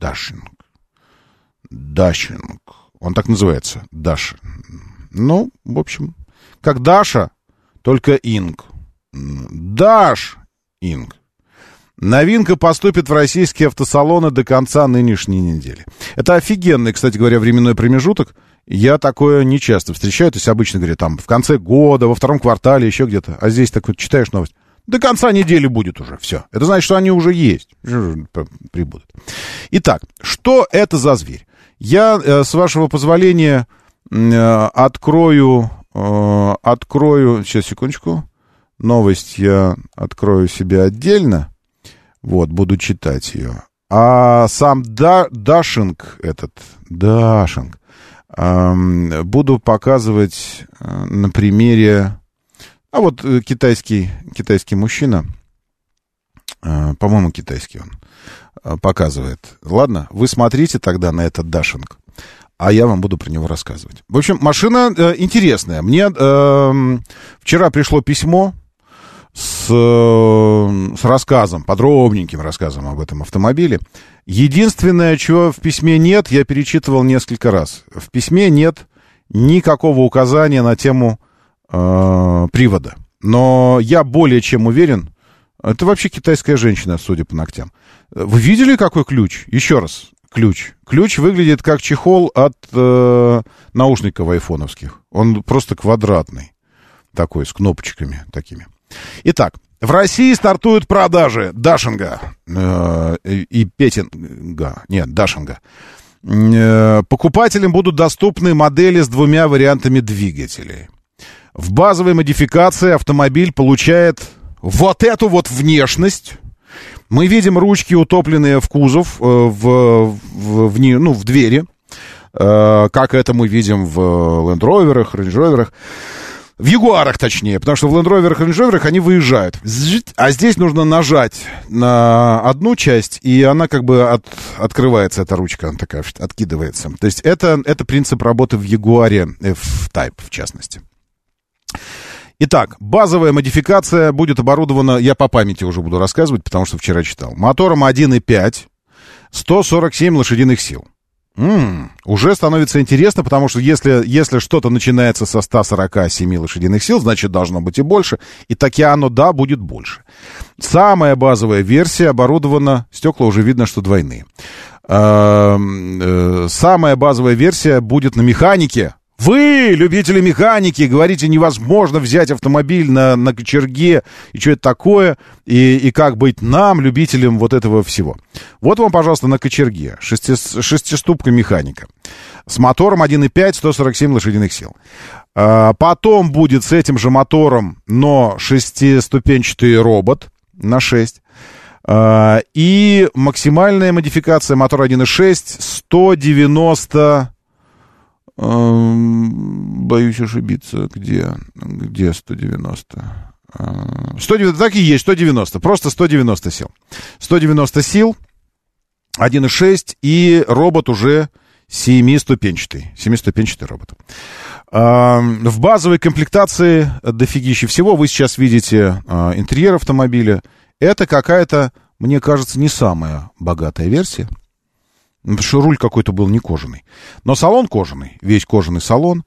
Dashing. Dashing. Он так называется. Dash. Ну, в общем, как Даша, только Инг. Даш Инг. Новинка поступит в российские автосалоны до конца нынешней недели. Это офигенный, кстати говоря, временной промежуток. Я такое не часто встречаю. То есть обычно говорят, там, в конце года, во втором квартале, еще где-то. А здесь так вот читаешь новость. До конца недели будет уже. Все. Это значит, что они уже есть. Прибудут. Итак, что это за зверь? Я, э, с вашего позволения, э, открою... э, Открою... Сейчас, секундочку. Новость я открою себе отдельно. Вот, буду читать ее. А сам да, Дашинг этот, Дашинг, ам, буду показывать э, на примере... А вот э, китайский, китайский мужчина, э, по-моему, китайский он, э, показывает. Ладно, вы смотрите тогда на этот Дашинг, а я вам буду про него рассказывать. В общем, машина э, интересная. Мне эм, вчера пришло письмо с, э, с рассказом, подробненьким рассказом об этом автомобиле. Единственное, чего в письме нет, я перечитывал несколько раз. В письме нет никакого указания на тему э, привода. Но я более чем уверен, это вообще китайская женщина, судя по ногтям. Вы видели, какой ключ? Еще раз, ключ. Ключ выглядит как чехол от э, наушников айфоновских. Он просто квадратный. такой с кнопочками такими. Итак, в России стартуют продажи Дашинга э, и Петинга. Нет, Дашинга. Э, покупателям будут доступны модели с двумя вариантами двигателей. В базовой модификации автомобиль получает вот эту вот внешность. Мы видим ручки, утопленные в кузов, э, в, в, в, ну, в двери, э, как это мы видим в Land Rover, Range Rover. В Ягуарах, точнее, потому что в Land Rover и Range Rover они выезжают. А здесь нужно нажать на одну часть, и она как бы от, открывается, эта ручка, она такая откидывается. То есть это, это принцип работы в Ягуаре F-Type, в частности. Итак, базовая модификация будет оборудована, я по памяти уже буду рассказывать, потому что вчера читал, мотором 1.5, 147 лошадиных сил. М-м, уже становится интересно, потому что если, если что-то начинается со 147 лошадиных сил, значит должно быть и больше. И таки оно, да, будет больше. Самая базовая версия оборудована, стекла уже видно, что двойные. Эм, э, самая базовая версия будет на механике, вы, любители механики, говорите, невозможно взять автомобиль на, на кочерге, и что это такое, и, и как быть нам, любителям вот этого всего. Вот вам, пожалуйста, на кочерге, шести, шестиступка механика, с мотором 1.5, 147 лошадиных сил. А, потом будет с этим же мотором, но шестиступенчатый робот на 6. А, и максимальная модификация мотора 1.6 190 Боюсь ошибиться. Где? Где 190? 190, так и есть, 190. Просто 190 сил. 190 сил, 1.6, и робот уже семиступенчатый. Семиступенчатый робот. В базовой комплектации дофигища всего. Вы сейчас видите а, интерьер автомобиля. Это какая-то, мне кажется, не самая богатая версия. Потому что руль какой-то был не кожаный. Но салон кожаный, весь кожаный салон.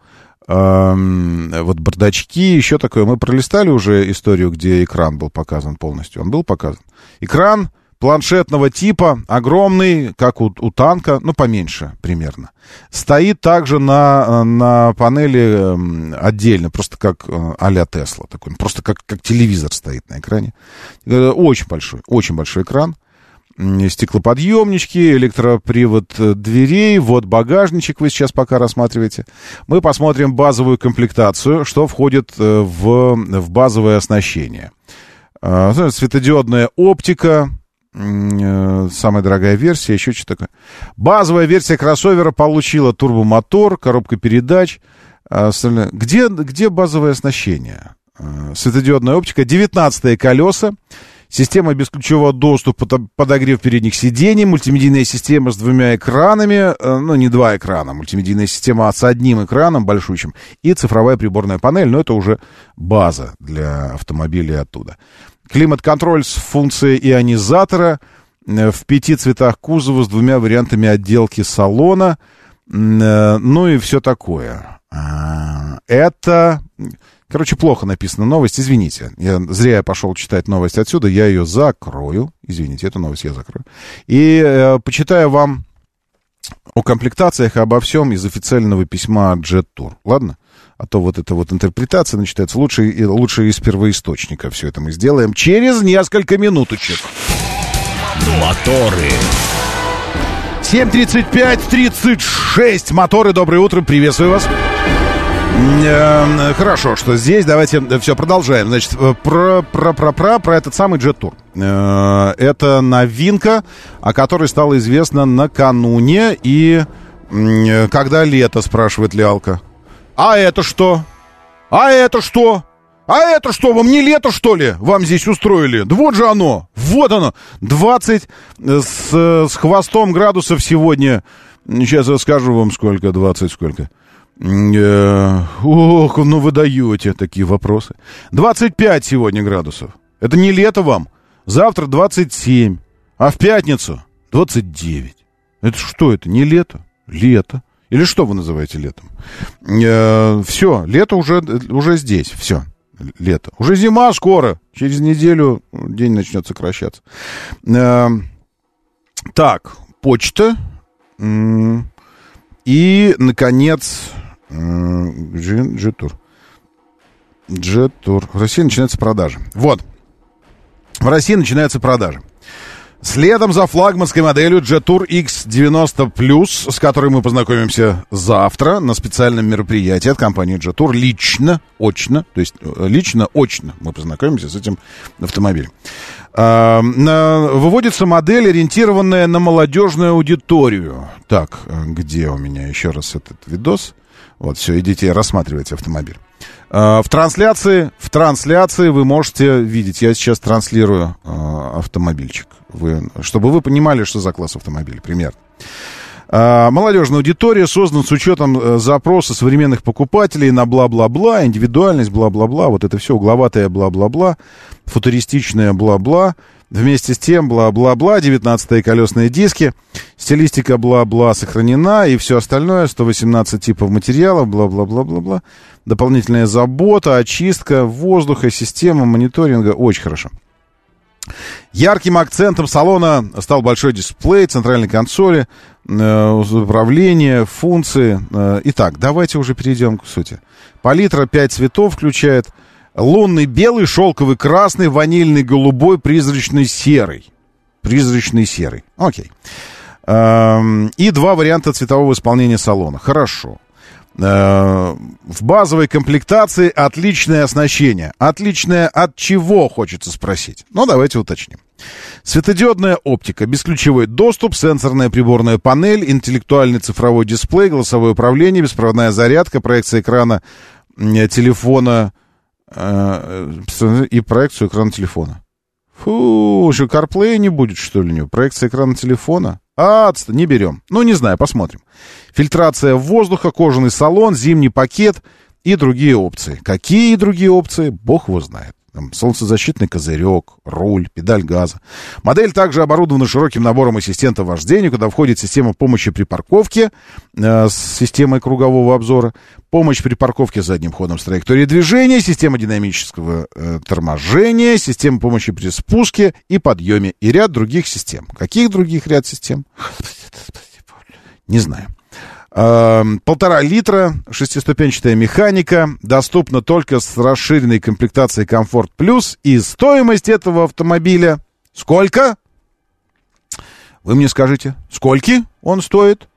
Эм, вот бардачки, еще такое. Мы пролистали уже историю, где экран был показан полностью. Он был показан. Экран планшетного типа, огромный, как у, у танка, ну, поменьше примерно. Стоит также на, на панели э, отдельно, просто как а-ля Тесла. Такой, просто как, как телевизор стоит на экране. Э, очень большой, очень большой экран стеклоподъемнички, электропривод э, дверей, вот багажничек вы сейчас пока рассматриваете. Мы посмотрим базовую комплектацию, что входит э, в, в базовое оснащение. А, светодиодная оптика, э, самая дорогая версия, еще что-то такое. Базовая версия кроссовера получила турбомотор, коробка передач. А где, где базовое оснащение? Светодиодная оптика, 19 колеса, Система бесключевого доступа, подогрев передних сидений, мультимедийная система с двумя экранами, э, ну, не два экрана, мультимедийная система с одним экраном большущим, и цифровая приборная панель, но это уже база для автомобилей оттуда. Климат-контроль с функцией ионизатора э, в пяти цветах кузова с двумя вариантами отделки салона, э, ну и все такое. А, это Короче, плохо написана новость, извините. Я, зря я пошел читать новость отсюда, я ее закрою. Извините, эту новость я закрою. И э, почитаю вам о комплектациях и обо всем из официального письма Jet Tour. Ладно? А то вот эта вот интерпретация начинается лучше, лучше из первоисточника. Все это мы сделаем через несколько минуточек. Моторы. 7.35-36. Моторы, доброе утро, приветствую вас. Э, хорошо, что здесь. Давайте э, все продолжаем. Значит, э, про, про, про, про, про этот самый Tour. Это новинка, о которой стало известно накануне. И когда лето, спрашивает Лялка. А это что? А это что? А это что, вам не лето, что ли, вам здесь устроили? Да вот же оно, вот оно. 20 с, с хвостом градусов сегодня. Сейчас я скажу вам сколько, 20 сколько. Э, ох, ну вы даете такие вопросы. 25 сегодня градусов. Это не лето вам. Завтра 27. А в пятницу 29. Это что это? Не лето? Лето. Или что вы называете летом? Э, все, лето уже, уже здесь. Все, лето. Уже зима скоро. Через неделю день начнет сокращаться. Э, так, почта. И, наконец, Джин, Джитур. Jet-тур. В России начинаются продажи. Вот. В России начинаются продажи. Следом за флагманской моделью Jet-Tour X90+, с которой мы познакомимся завтра на специальном мероприятии от компании Jet-Tour, лично, очно, то есть э, лично, очно мы познакомимся с этим автомобилем. А, Выводится модель, ориентированная на молодежную аудиторию. Так, э, где у меня еще раз этот видос? Вот, все, идите, рассматривайте автомобиль. А, В трансляции, в трансляции вы можете видеть, я сейчас транслирую а, автомобильчик, вы, чтобы вы понимали, что за класс автомобиля, примерно. А, Молодежная аудитория создан с учетом э, запроса современных покупателей на бла-бла-бла, индивидуальность, бла-бла-бла, вот это все угловатое бла-бла-бла, футуристичное бла-бла, вместе с тем бла-бла-бла, 19-е колесные диски, стилистика бла-бла сохранена и все остальное, 118 типов материалов, бла-бла-бла-бла-бла, дополнительная забота, очистка воздуха, система мониторинга, очень хорошо. Ярким акцентом салона стал большой дисплей центральной консоли, э, управление, функции. Э, итак, давайте уже перейдем к сути. Палитра 5 цветов включает лунный белый, шелковый красный, ванильный голубой, призрачный серый. Призрачный серый. Окей. Эм, И два варианта цветового исполнения салона. Хорошо. Э, В базовой комплектации отличное оснащение. Отличное от чего, хочется спросить. Ну, давайте уточним. Светодиодная оптика, бесключевой доступ, сенсорная приборная панель, интеллектуальный цифровой дисплей, голосовое управление, беспроводная зарядка, проекция экрана телефона и проекцию экрана телефона. Фу, что, CarPlay не будет, что ли, у него? Проекция экрана телефона? А, не берем. Ну, не знаю, посмотрим. Фильтрация воздуха, кожаный салон, зимний пакет и другие опции. Какие другие опции, бог его знает. Там солнцезащитный козырек, руль, педаль газа. Модель также оборудована широким набором ассистентов вождения, куда входит система помощи при парковке э, с системой кругового обзора, помощь при парковке задним ходом с траекторией движения, система динамического э, торможения, система помощи при спуске и подъеме и ряд других систем. Каких других ряд систем? Не знаю. Эм, Полтора литра, шестиступенчатая механика, доступна только с расширенной комплектацией Комфорт Плюс. И стоимость этого автомобиля сколько? Вы мне скажите, скольки он стоит?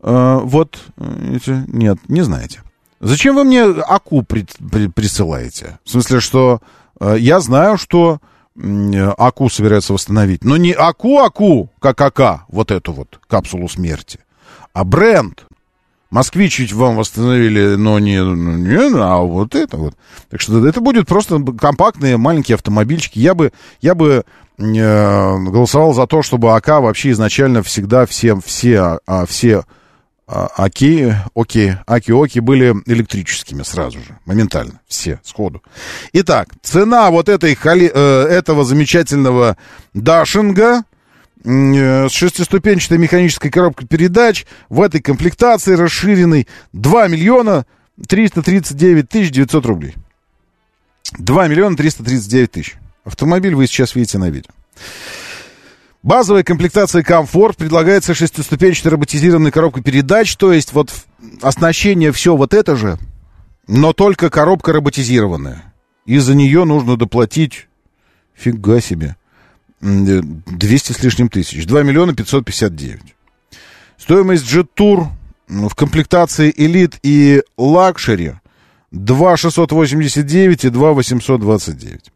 Э, вот, э, нет, не знаете. Зачем вы мне АКУ при- при- присылаете? В смысле, что э, я знаю, что э, АКУ собираются восстановить. Но не АКУ-АКУ, как АК, вот эту вот капсулу смерти, а бренд. Москвич ведь вам восстановили, но не, ну, не, а вот это вот. Так что это будет просто компактные маленькие автомобильчики. Я бы, я бы э, голосовал за то, чтобы АК вообще изначально всегда всем, все, а, все а, Аки, окей, Аки-Оки были электрическими сразу же, моментально, все, сходу. Итак, цена вот этой, хали- э, этого замечательного Дашинга с шестиступенчатой механической коробкой передач в этой комплектации расширенной 2 миллиона 339 тысяч 900 рублей. 2 миллиона 339 тысяч. Автомобиль вы сейчас видите на видео. Базовая комплектация комфорт предлагается шестиступенчатой роботизированной коробкой передач, то есть вот оснащение все вот это же, но только коробка роботизированная. И за нее нужно доплатить, фига себе, э, 200 с лишним тысяч, 2 миллиона 559. Стоимость Jet-Tour м, в комплектации Elite и Luxury 2 689 и 2 829.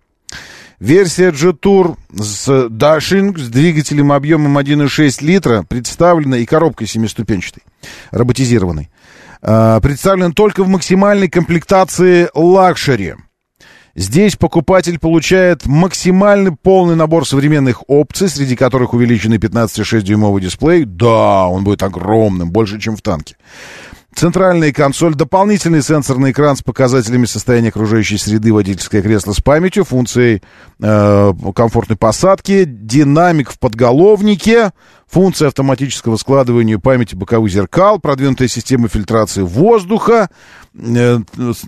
Версия G-Tour с Dashing с двигателем объемом 1,6 литра представлена и коробкой семиступенчатой, роботизированной. А, представлена только в максимальной комплектации Luxury. Здесь покупатель получает максимальный полный набор современных опций, среди которых увеличенный 15,6-дюймовый дисплей. Да, он будет огромным, больше, чем в танке. Центральная консоль, дополнительный сенсорный экран с показателями состояния окружающей среды, водительское кресло с памятью, функцией э, комфортной посадки, динамик в подголовнике, функция автоматического складывания памяти боковых зеркал, продвинутая система фильтрации воздуха. Э,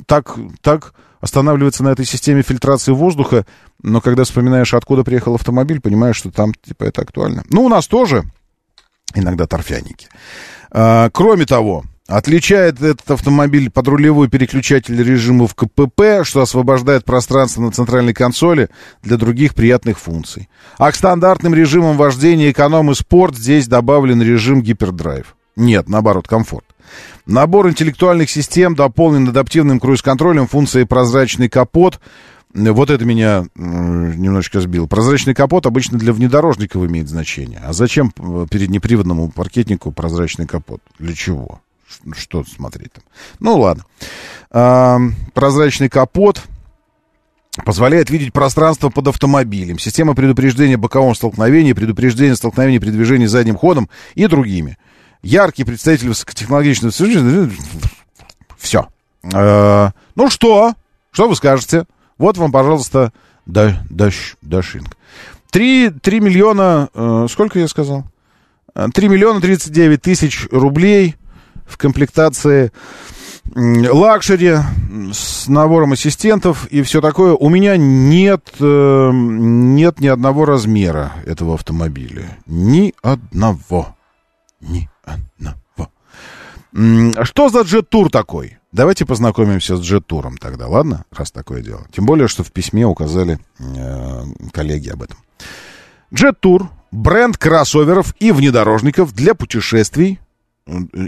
так, так останавливается на этой системе фильтрации воздуха, но когда вспоминаешь, откуда приехал автомобиль, понимаешь, что там типа это актуально. Ну, у нас тоже иногда торфяники. А, кроме того, Отличает этот автомобиль подрулевой переключатель режимов КПП, что освобождает пространство на центральной консоли для других приятных функций. А к стандартным режимам вождения эконом и спорт здесь добавлен режим гипердрайв. Нет, наоборот, комфорт. Набор интеллектуальных систем дополнен адаптивным круиз-контролем, функцией прозрачный капот. Вот это меня немножечко сбило. Прозрачный капот обычно для внедорожников имеет значение. А зачем э, переднеприводному паркетнику прозрачный капот? Для чего? Что смотреть там? Ну, ладно. А, прозрачный капот позволяет видеть пространство под автомобилем. Система предупреждения боковом столкновении, предупреждения столкновения при движении задним ходом и другими. Яркий представитель высокотехнологичного... Все. А, ну что? Что вы скажете? Вот вам, пожалуйста, да, даш, Дашинг. 3, 3 миллиона... Э, сколько я сказал? 3 миллиона 39 тысяч рублей в комплектации luxury с набором ассистентов и все такое. У меня нет, э, нет ни одного размера этого автомобиля. Ни одного. Ни одного. Что за Jetour такой? Давайте познакомимся с Jetour ом тогда, ладно? Раз такое дело. Тем более, что в письме указали э, коллеги об этом. Джет-тур — бренд кроссоверов и внедорожников для путешествий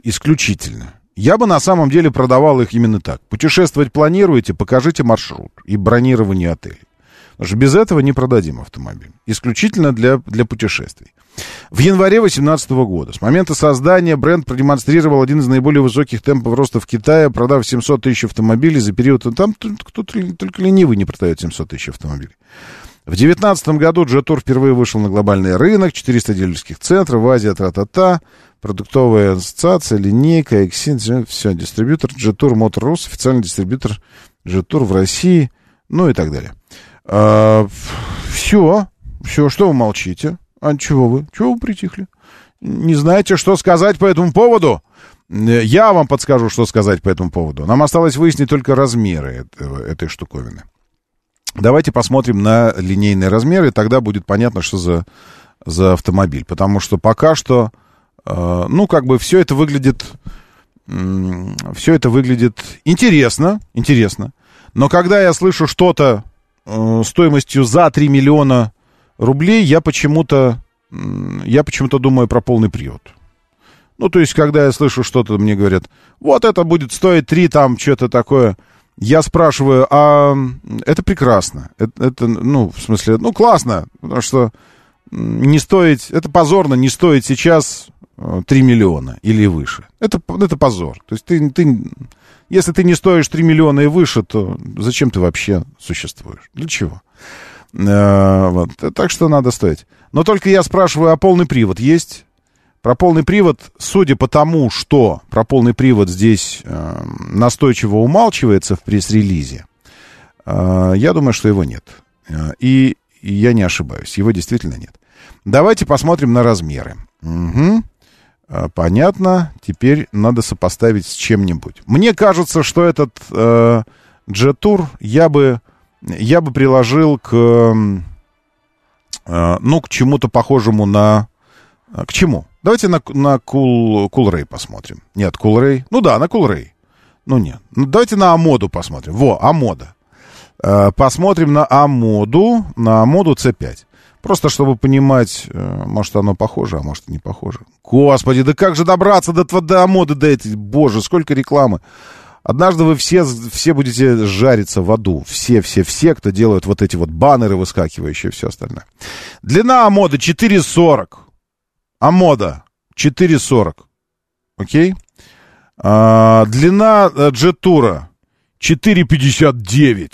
исключительно. Я бы на самом деле продавал их именно так. Путешествовать планируете, покажите маршрут и бронирование отелей. Потому что без этого не продадим автомобиль. Исключительно для, для путешествий. В январе 2018 года, с момента создания, бренд продемонстрировал один из наиболее высоких темпов роста в Китае, продав 700 тысяч автомобилей за период... Там кто-то только ленивый не продает 700 тысяч автомобилей. В 2019 году Джетур впервые вышел на глобальный рынок, 400 дилерских центров, в Азии тра-та-та, продуктовая ассоциация, линейка, Exin, все, дистрибьютор Джетур Мотор Рус, официальный дистрибьютор Джетур в России, ну и так далее. А, все, все, что вы молчите? А чего вы? Чего вы притихли? Не знаете, что сказать по этому поводу? Я вам подскажу, что сказать по этому поводу. Нам осталось выяснить только размеры этого, этой штуковины. Давайте посмотрим на линейные размеры, и тогда будет понятно, что за, за автомобиль. Потому что пока что, э, ну, как бы все это выглядит, э, все это выглядит интересно, интересно. Но когда я слышу что-то э, стоимостью за 3 миллиона рублей, я почему-то, э, я почему-то думаю про полный привод. Ну, то есть, когда я слышу что-то, мне говорят, вот это будет стоить 3, там, что-то такое я спрашиваю, а это прекрасно. Это, это, ну, в смысле, ну, классно, потому что не стоить, это позорно не стоит сейчас 3 э, миллиона или выше. Это, это позор. То есть ты, ты, если ты не стоишь 3 миллиона и выше, то зачем ты вообще существуешь? Для чего? Э, вот. Так что надо стоить. Но только я спрашиваю, а полный привод есть? Про полный привод, судя по тому, что про полный привод здесь э, настойчиво умалчивается в пресс-релизе, э, я думаю, что его нет. Э, и, и я не ошибаюсь, его действительно нет. Давайте посмотрим на размеры. Угу. Э, понятно, теперь надо сопоставить с чем-нибудь. Мне кажется, что этот э, Jet-Tour я бы, я бы приложил к, э, ну, к чему-то похожему на... Э, к чему? Давайте на, на Cool, cool посмотрим. Нет, Cool. Ну да, на Cool. Ну нет. Ну, давайте на Амоду посмотрим. Во, Амода. Э, посмотрим на Амоду, на Амоду C5. Просто чтобы понимать, э, может оно похоже, а может не похоже. Господи, да как же добраться до, до Амоды, до этой, боже, сколько рекламы. Однажды вы все, все будете жариться в аду. Все, все, все, кто делают вот эти вот баннеры выскакивающие и все остальное. Длина Амоды 4,40. Амода 4.40. Окей? А, длина э, джетура 4.59.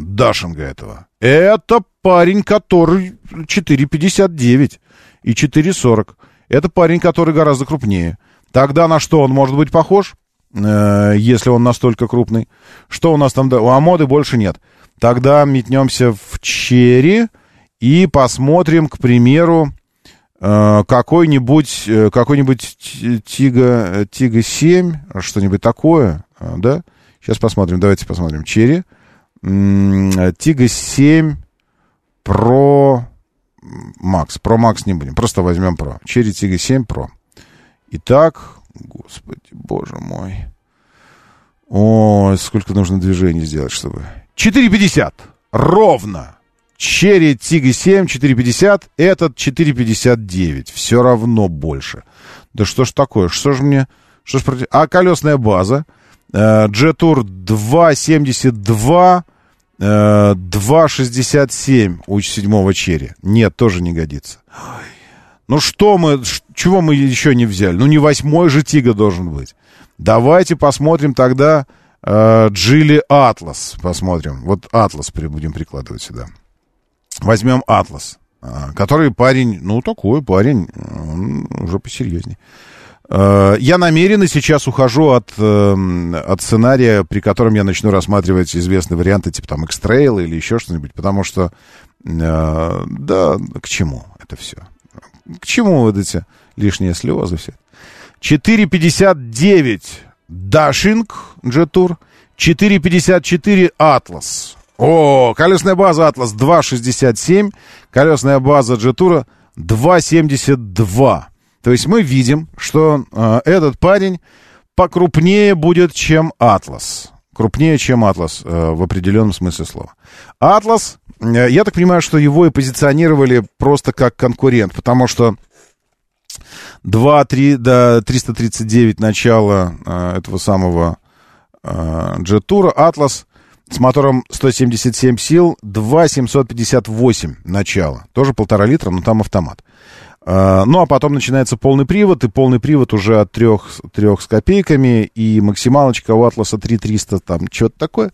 Дашинга этого. Это парень, который 4.59 и 4.40. Это парень, который гораздо крупнее. Тогда на что он может быть похож, э, если он настолько крупный? Что у нас там? У Амоды больше нет. Тогда метнемся в Черри и посмотрим, к примеру, Э, какой-нибудь э, какой-нибудь Тига, Тига 7, что-нибудь такое, да? Сейчас посмотрим, давайте посмотрим. Черри. Тига 7 Pro Max. Pro Max не будем, просто возьмем Pro. Черри Тига 7 Pro. Итак, Господи, боже мой. Ой, сколько нужно движений сделать, чтобы... 4,50. Ровно. Черри Тига 7 4,50. Этот 4,59. Все равно больше. Да что ж такое? Что ж мне... Что ж против... А колесная база? Джетур 2,72. э, 2,67 у седьмого черри. Нет, тоже не годится. Ну что мы, чего мы еще не взяли? Ну не восьмой же Тига должен быть. Давайте посмотрим тогда э, Атлас. Посмотрим. Вот Атлас будем прикладывать сюда. Возьмем Атлас, а, который парень, ну такой парень, он уже посерьезнее. Э, Я намеренно сейчас ухожу от, э, от сценария, при котором я начну рассматривать известные варианты, типа там X-Trail или еще что-нибудь, потому что, э, да, к чему это все? К чему вот эти лишние слезы все? 4,59 Дашинг Джетур, 4,54 Атлас. О, колесная база Атлас 2,67, колесная база Джетура 2,72. То есть мы видим, что э, этот парень покрупнее будет, чем Атлас. Крупнее, чем Атлас э, в определенном смысле слова. Атлас, э, я так понимаю, что его и позиционировали просто как конкурент, потому что 2, 3, до 339 начала э, этого самого э, джет-тура. Атлас с мотором 177 сил, 2,758 начало. Тоже полтора литра, но там автомат. А, Ну, а потом начинается полный привод, и полный привод уже от трех, трех с копейками, и максималочка у Атласа 3300, там, что-то такое.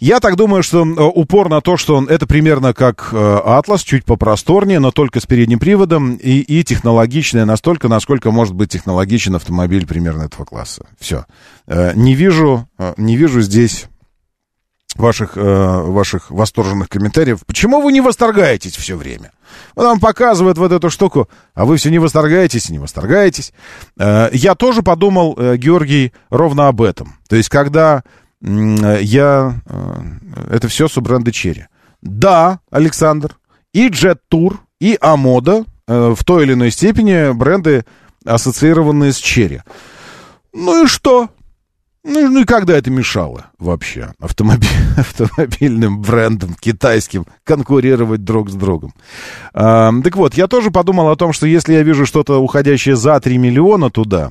Я так думаю, что э, упор на то, что он, это примерно как э, Атлас, чуть попросторнее, но только с передним приводом, и, и технологичная настолько, насколько может быть технологичен автомобиль примерно этого класса. Все. Не вижу, э, не вижу здесь ваших, э, ваших восторженных комментариев. Почему вы не восторгаетесь все время? Он вам показывает вот эту штуку, а вы все не восторгаетесь не восторгаетесь. Э, я тоже подумал, э, Георгий, ровно об этом. То есть, когда э, я... это все с бренда Черри. Да, Александр, и Jet Tour, и Амода в той или иной степени бренды, ассоциированные с Черри. Ну и что? Ну, ну и когда это мешало вообще автомобиль, автомобильным брендам китайским конкурировать друг с другом? А, так вот, я тоже подумал о том, что если я вижу что-то уходящее за 3 миллиона туда,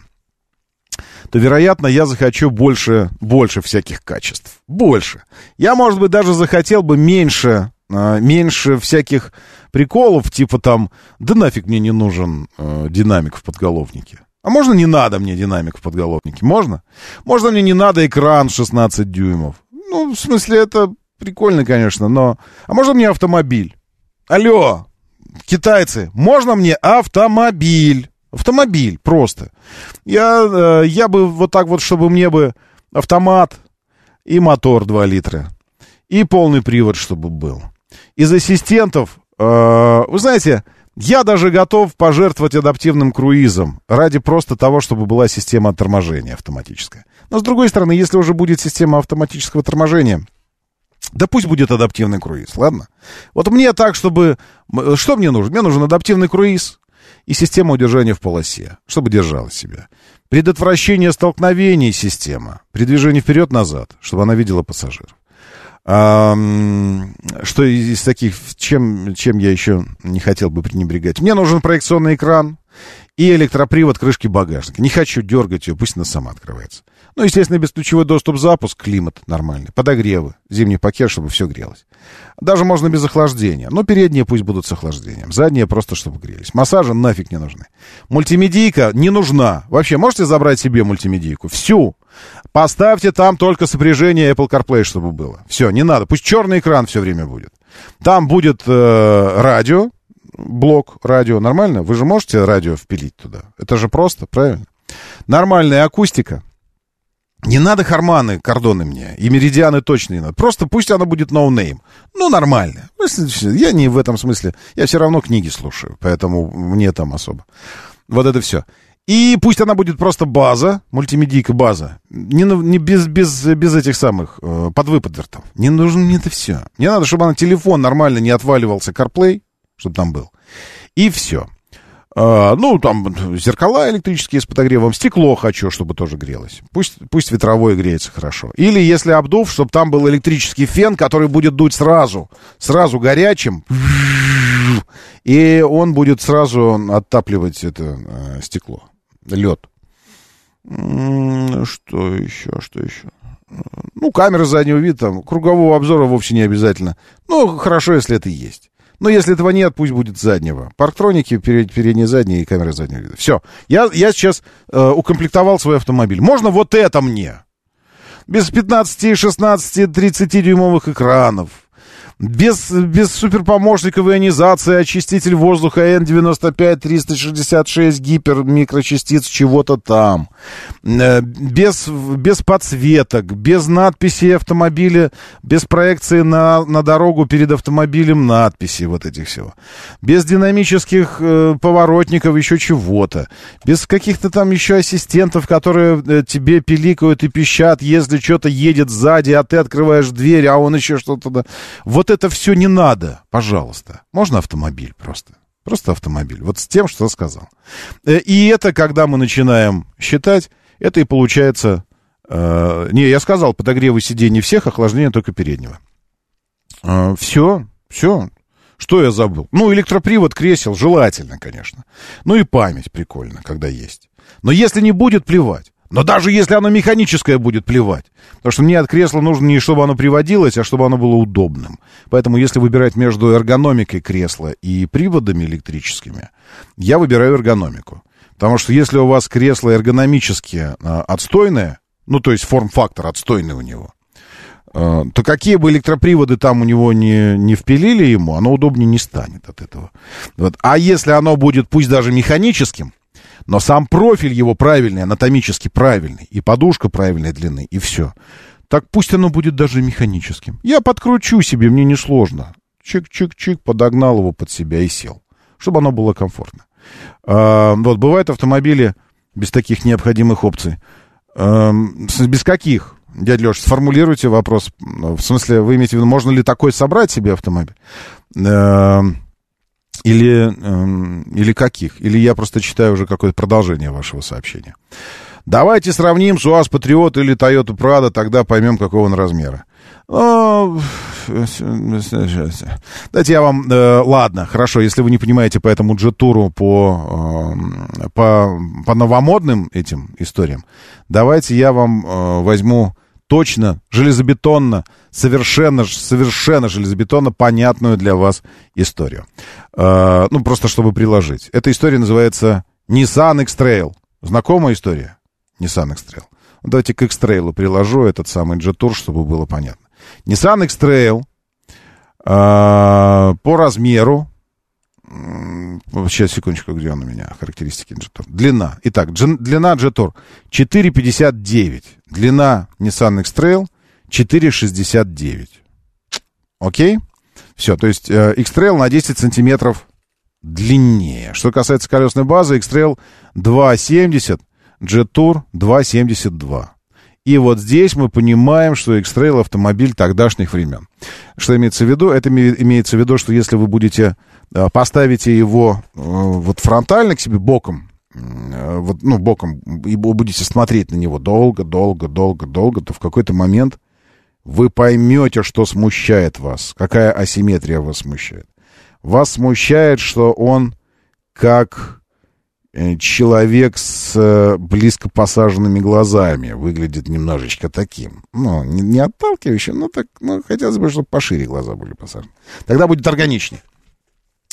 то, вероятно, я захочу больше, больше всяких качеств. Больше. Я, может быть, даже захотел бы меньше, а, меньше всяких приколов, типа там, да нафиг мне не нужен э, динамик в подголовнике. А можно не надо мне динамик в подголовнике? Можно? Можно мне не надо экран 16 дюймов? Ну, в смысле, это прикольно, конечно, но... А можно мне автомобиль? Алло, китайцы, можно мне автомобиль? Автомобиль, просто. Я, э, я бы вот так вот, чтобы мне бы автомат и мотор 2 литра. И полный привод, чтобы был. Из ассистентов, э, вы знаете, я даже готов пожертвовать адаптивным круизом ради просто того, чтобы была система торможения автоматическая. Но, с другой стороны, если уже будет система автоматического торможения, да пусть будет адаптивный круиз, ладно? Вот мне так, чтобы... Что мне нужно? Мне нужен адаптивный круиз и система удержания в полосе, чтобы держала себя. Предотвращение столкновений система. При движении вперед-назад, чтобы она видела пассажиров. Что из таких, чем, чем я еще не хотел бы пренебрегать? Мне нужен проекционный экран и электропривод крышки багажника. Не хочу дергать ее, пусть она сама открывается. Ну, естественно, бесключевой доступ, запуск, климат нормальный, подогревы, зимний пакет, чтобы все грелось. Даже можно без охлаждения. Но передние пусть будут с охлаждением. Задние просто, чтобы грелись. Массажи нафиг не нужны. Мультимедийка не нужна. Вообще, можете забрать себе мультимедийку? Всю. Поставьте там только сопряжение Apple CarPlay, чтобы было. Все, не надо. Пусть черный экран все время будет. Там будет э, радио, блок радио. Нормально? Вы же можете радио впилить туда. Это же просто, правильно? Нормальная акустика. Не надо Harman ы, Kardon ы мне. И Meridian ы точно не надо. Просто пусть она будет no name. Ну, нормально. Я не в этом смысле. Я все равно книги слушаю, поэтому мне там особо. Вот это все. И пусть она будет просто база, мультимедийка база. Не, не без, без, без этих самых э, подвыпадвертов. Не нужно мне это все. Мне надо, чтобы она телефон нормально не отваливался CarPlay, чтобы там был. И все. А, ну, там зеркала электрические с подогревом, стекло хочу, чтобы тоже грелось. Пусть, пусть ветровое греется хорошо. Или, если обдув, чтобы там был электрический фен, который будет дуть сразу, сразу горячим, и он будет сразу оттапливать это э, стекло, лед. Что еще, что еще? Ну, камера заднего вида, там, кругового обзора вовсе не обязательно. Ну, хорошо, если это есть. Но если этого нет, пусть будет заднего. Парктроники, перед, передние, задние и камеры заднего вида. Все. Я, я сейчас э, укомплектовал свой автомобиль. Можно вот это мне? Без 15, 16, 30 дюймовых экранов без, без суперпомощников ионизации, очиститель воздуха N95-366, гипер микрочастиц чего-то там, э, без, без подсветок, без надписи автомобиля, без проекции на, на дорогу перед автомобилем надписи вот этих всего, без динамических э, поворотников, еще чего-то, без каких-то там еще ассистентов, которые э, тебе пиликают и пищат, если что-то едет сзади, а ты открываешь дверь, а он еще что-то... Вот это все не надо, пожалуйста. Можно автомобиль просто. Просто автомобиль. Вот с тем, что сказал. Э, и это, когда мы начинаем считать, это и получается... Э, не, я сказал, подогревы сидений всех, охлаждение только переднего. Э, все, все. Что я забыл? Ну, электропривод кресел, желательно, конечно. Ну и память прикольно, когда есть. Но если не будет, плевать. Но даже если оно механическое будет плевать. Потому что мне от кресла нужно не чтобы оно приводилось, а чтобы оно было удобным. Поэтому если выбирать между эргономикой кресла и приводами электрическими, я выбираю эргономику. Потому что если у вас кресло эргономически э, отстойное, ну то есть форм-фактор отстойный у него, э, то какие бы электроприводы там у него не, не впилили ему, оно удобнее не станет от этого. Вот. А если оно будет, пусть даже механическим, но сам профиль его правильный, анатомически правильный, и подушка правильной длины, и все. Так пусть оно будет даже механическим. Я подкручу себе, мне несложно. Чик-чик-чик, подогнал его под себя и сел. Чтобы оно было комфортно. А, вот, бывают автомобили без таких необходимых опций. А, без каких? Дядя Леша, сформулируйте вопрос. В смысле, вы имеете в виду, можно ли такой собрать себе автомобиль? А, или, э, или каких? Или я просто читаю уже какое-то продолжение вашего сообщения. Давайте сравним с УАЗ Патриот или Toyota Prado, тогда поймем, какого он размера. О, дайте я вам... Э, ладно, хорошо, если вы не понимаете по этому джетуру, по, э, по, по новомодным этим историям, давайте я вам э, возьму точно, железобетонно, совершенно, совершенно железобетонно понятную для вас историю. Э, ну, просто чтобы приложить. Эта история называется Nissan X-Trail. Знакомая история? Nissan X-Trail. Ну, давайте к X-Trail приложу этот самый G-Tour, чтобы было понятно. Nissan X-Trail э, по размеру Сейчас, секундочку, где он у меня? Характеристики Jetor. Длина. Итак, дж, длина Jetor 4,59. Длина Nissan X-Trail 4,69. Окей? Все, то есть э, X-Trail на 10 сантиметров длиннее. Что касается колесной базы, X-Trail 2,70, Jet-Tour 2,72. И вот здесь мы понимаем, что X-Trail автомобиль тогдашних времен. Что имеется в виду? Это имеется в виду, что если вы будете Э, поставите его э, вот фронтально к себе боком, вот, ну, боком, и будете смотреть на него долго, долго, долго, долго, то в какой-то момент вы поймете, что смущает вас, какая асимметрия вас смущает. Вас смущает, что он как человек с близко посаженными глазами выглядит немножечко таким. Ну, не, не отталкивающим, но так, ну, хотелось бы, чтобы пошире глаза были посажены. Тогда будет органичнее.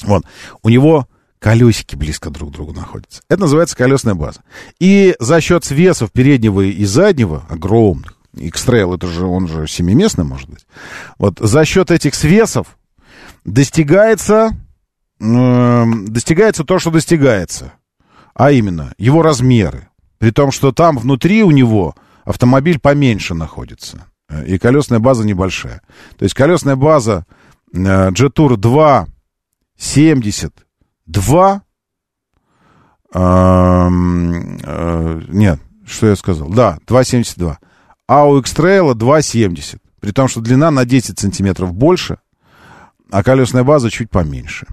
Вот. У него колесики близко друг к другу находятся. Это называется колесная база. И за счет свесов переднего и заднего, огромных, X-Trail, это же, он же семиместный, может быть. Вот за счет этих свесов достигается, э, достигается то, что достигается. А именно, его размеры. При том, что там внутри у него автомобиль поменьше находится. И колесная база небольшая. То есть колесная база э, G-Tour 2 72. Э, э, нет, что я сказал? Да, 2,72. А у X-Trail 2,70. При том, что длина на 10 сантиметров больше, а колесная база чуть поменьше.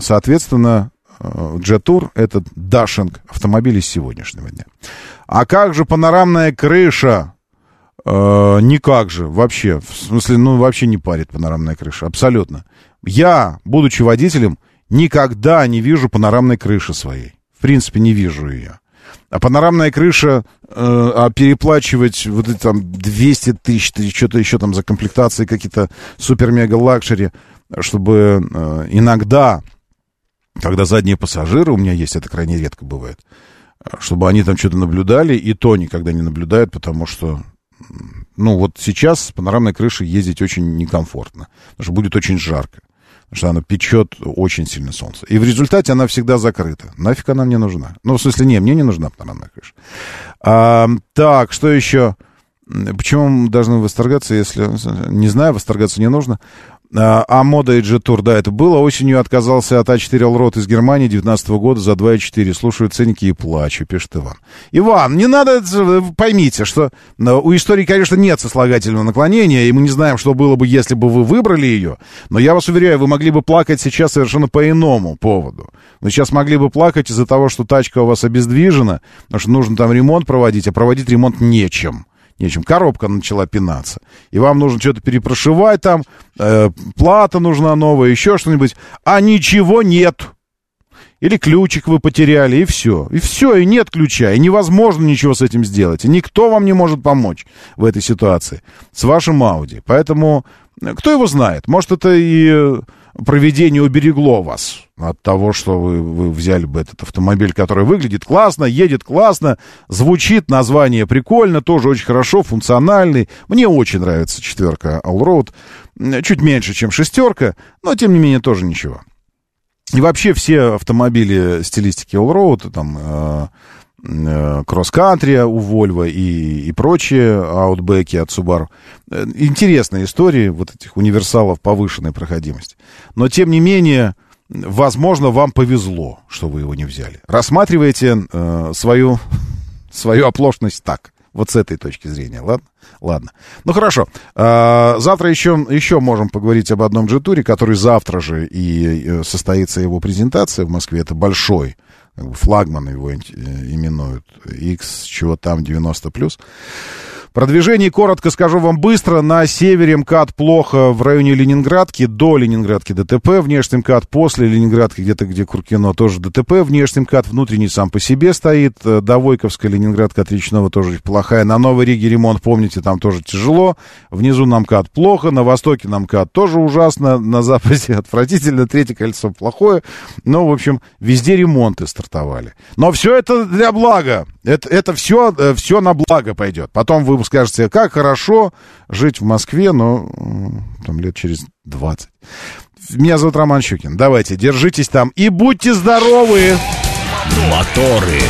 Соответственно, Jet-Tour, это дашинг автомобиль из сегодняшнего дня. А как же панорамная крыша? Э, никак же, вообще. В смысле, ну, вообще не парит панорамная крыша, абсолютно. Я, будучи водителем, никогда не вижу панорамной крыши своей. В принципе, не вижу ее. А панорамная крыша, э, а переплачивать вот эти там 200 тысяч, что-то еще там за комплектации какие-то супер-мега-лакшери, чтобы э, иногда, когда задние пассажиры, у меня есть, это крайне редко бывает, чтобы они там что-то наблюдали, и то никогда не наблюдают, потому что, ну, вот сейчас с панорамной крышей ездить очень некомфортно, потому что будет очень жарко, что она печет очень сильно солнце. И в результате она всегда закрыта. Нафиг она мне нужна? Ну, в смысле, не, мне не нужна панорамная крыша. А, так, что еще? Почему мы должны восторгаться, если... Не знаю, восторгаться не нужно. А, а мода и G-Tour, да, это было. Осенью отказался от А4 Allroad из Германии 19 года за 2,4. Слушаю ценники и плачу, пишет Иван. Иван, не надо, поймите, что у истории, конечно, нет сослагательного наклонения, и мы не знаем, что было бы, если бы вы выбрали ее. Но я вас уверяю, вы могли бы плакать сейчас совершенно по иному поводу. Вы сейчас могли бы плакать из-за того, что тачка у вас обездвижена, потому что нужно там ремонт проводить, а проводить ремонт нечем нечем. Коробка начала пинаться. И вам нужно что-то перепрошивать там, э, плата нужна новая, еще что-нибудь. А ничего нет. Или ключик вы потеряли, и все. И все, и нет ключа, и невозможно ничего с этим сделать. И никто вам не может помочь в этой ситуации с вашим Ауди. Поэтому, э, кто его знает, может, это и проведение уберегло вас от того, что вы, вы взяли бы этот автомобиль, который выглядит классно, едет классно, звучит, название прикольно, тоже очень хорошо, функциональный. Мне очень нравится четверка Allroad. Чуть меньше, чем шестерка, но тем не менее тоже ничего. И вообще все автомобили стилистики Allroad, там, э, Э, кросс-кантри у Volvo и, и прочие аутбеки от Subaru. Э, интересные истории вот этих универсалов повышенной проходимости. Но, тем не менее, возможно, вам повезло, что вы его не взяли. Рассматривайте э, свою, свою оплошность так. Вот с этой точки зрения, ладно? Ладно. Ну хорошо. А, завтра еще, еще можем поговорить об одном джетуре, который завтра же и состоится его презентация в Москве. Это большой флагман его э, именуют, X, чего там, 90 плюс. Продвижение, коротко скажу вам быстро. На севере МКАД плохо в районе Ленинградки, до Ленинградки ДТП, внешний МКАД после Ленинградки, где-то где Куркино, тоже ДТП, внешний МКАД внутренний сам по себе стоит, э, до Войковской, Ленинградка от тоже плохая. На Новой Риге ремонт, помните, там тоже тяжело. Внизу на МКАД плохо, на востоке на МКАД тоже ужасно, на западе отвратительно, третье кольцо плохое. Ну, в общем, везде ремонты стартовали. Но все это для блага. Это, это все, все на благо пойдет. Потом вы скажете, как хорошо жить в Москве, но там лет через 20. Меня зовут Роман Щукин. Давайте, держитесь там и будьте здоровы! Моторы.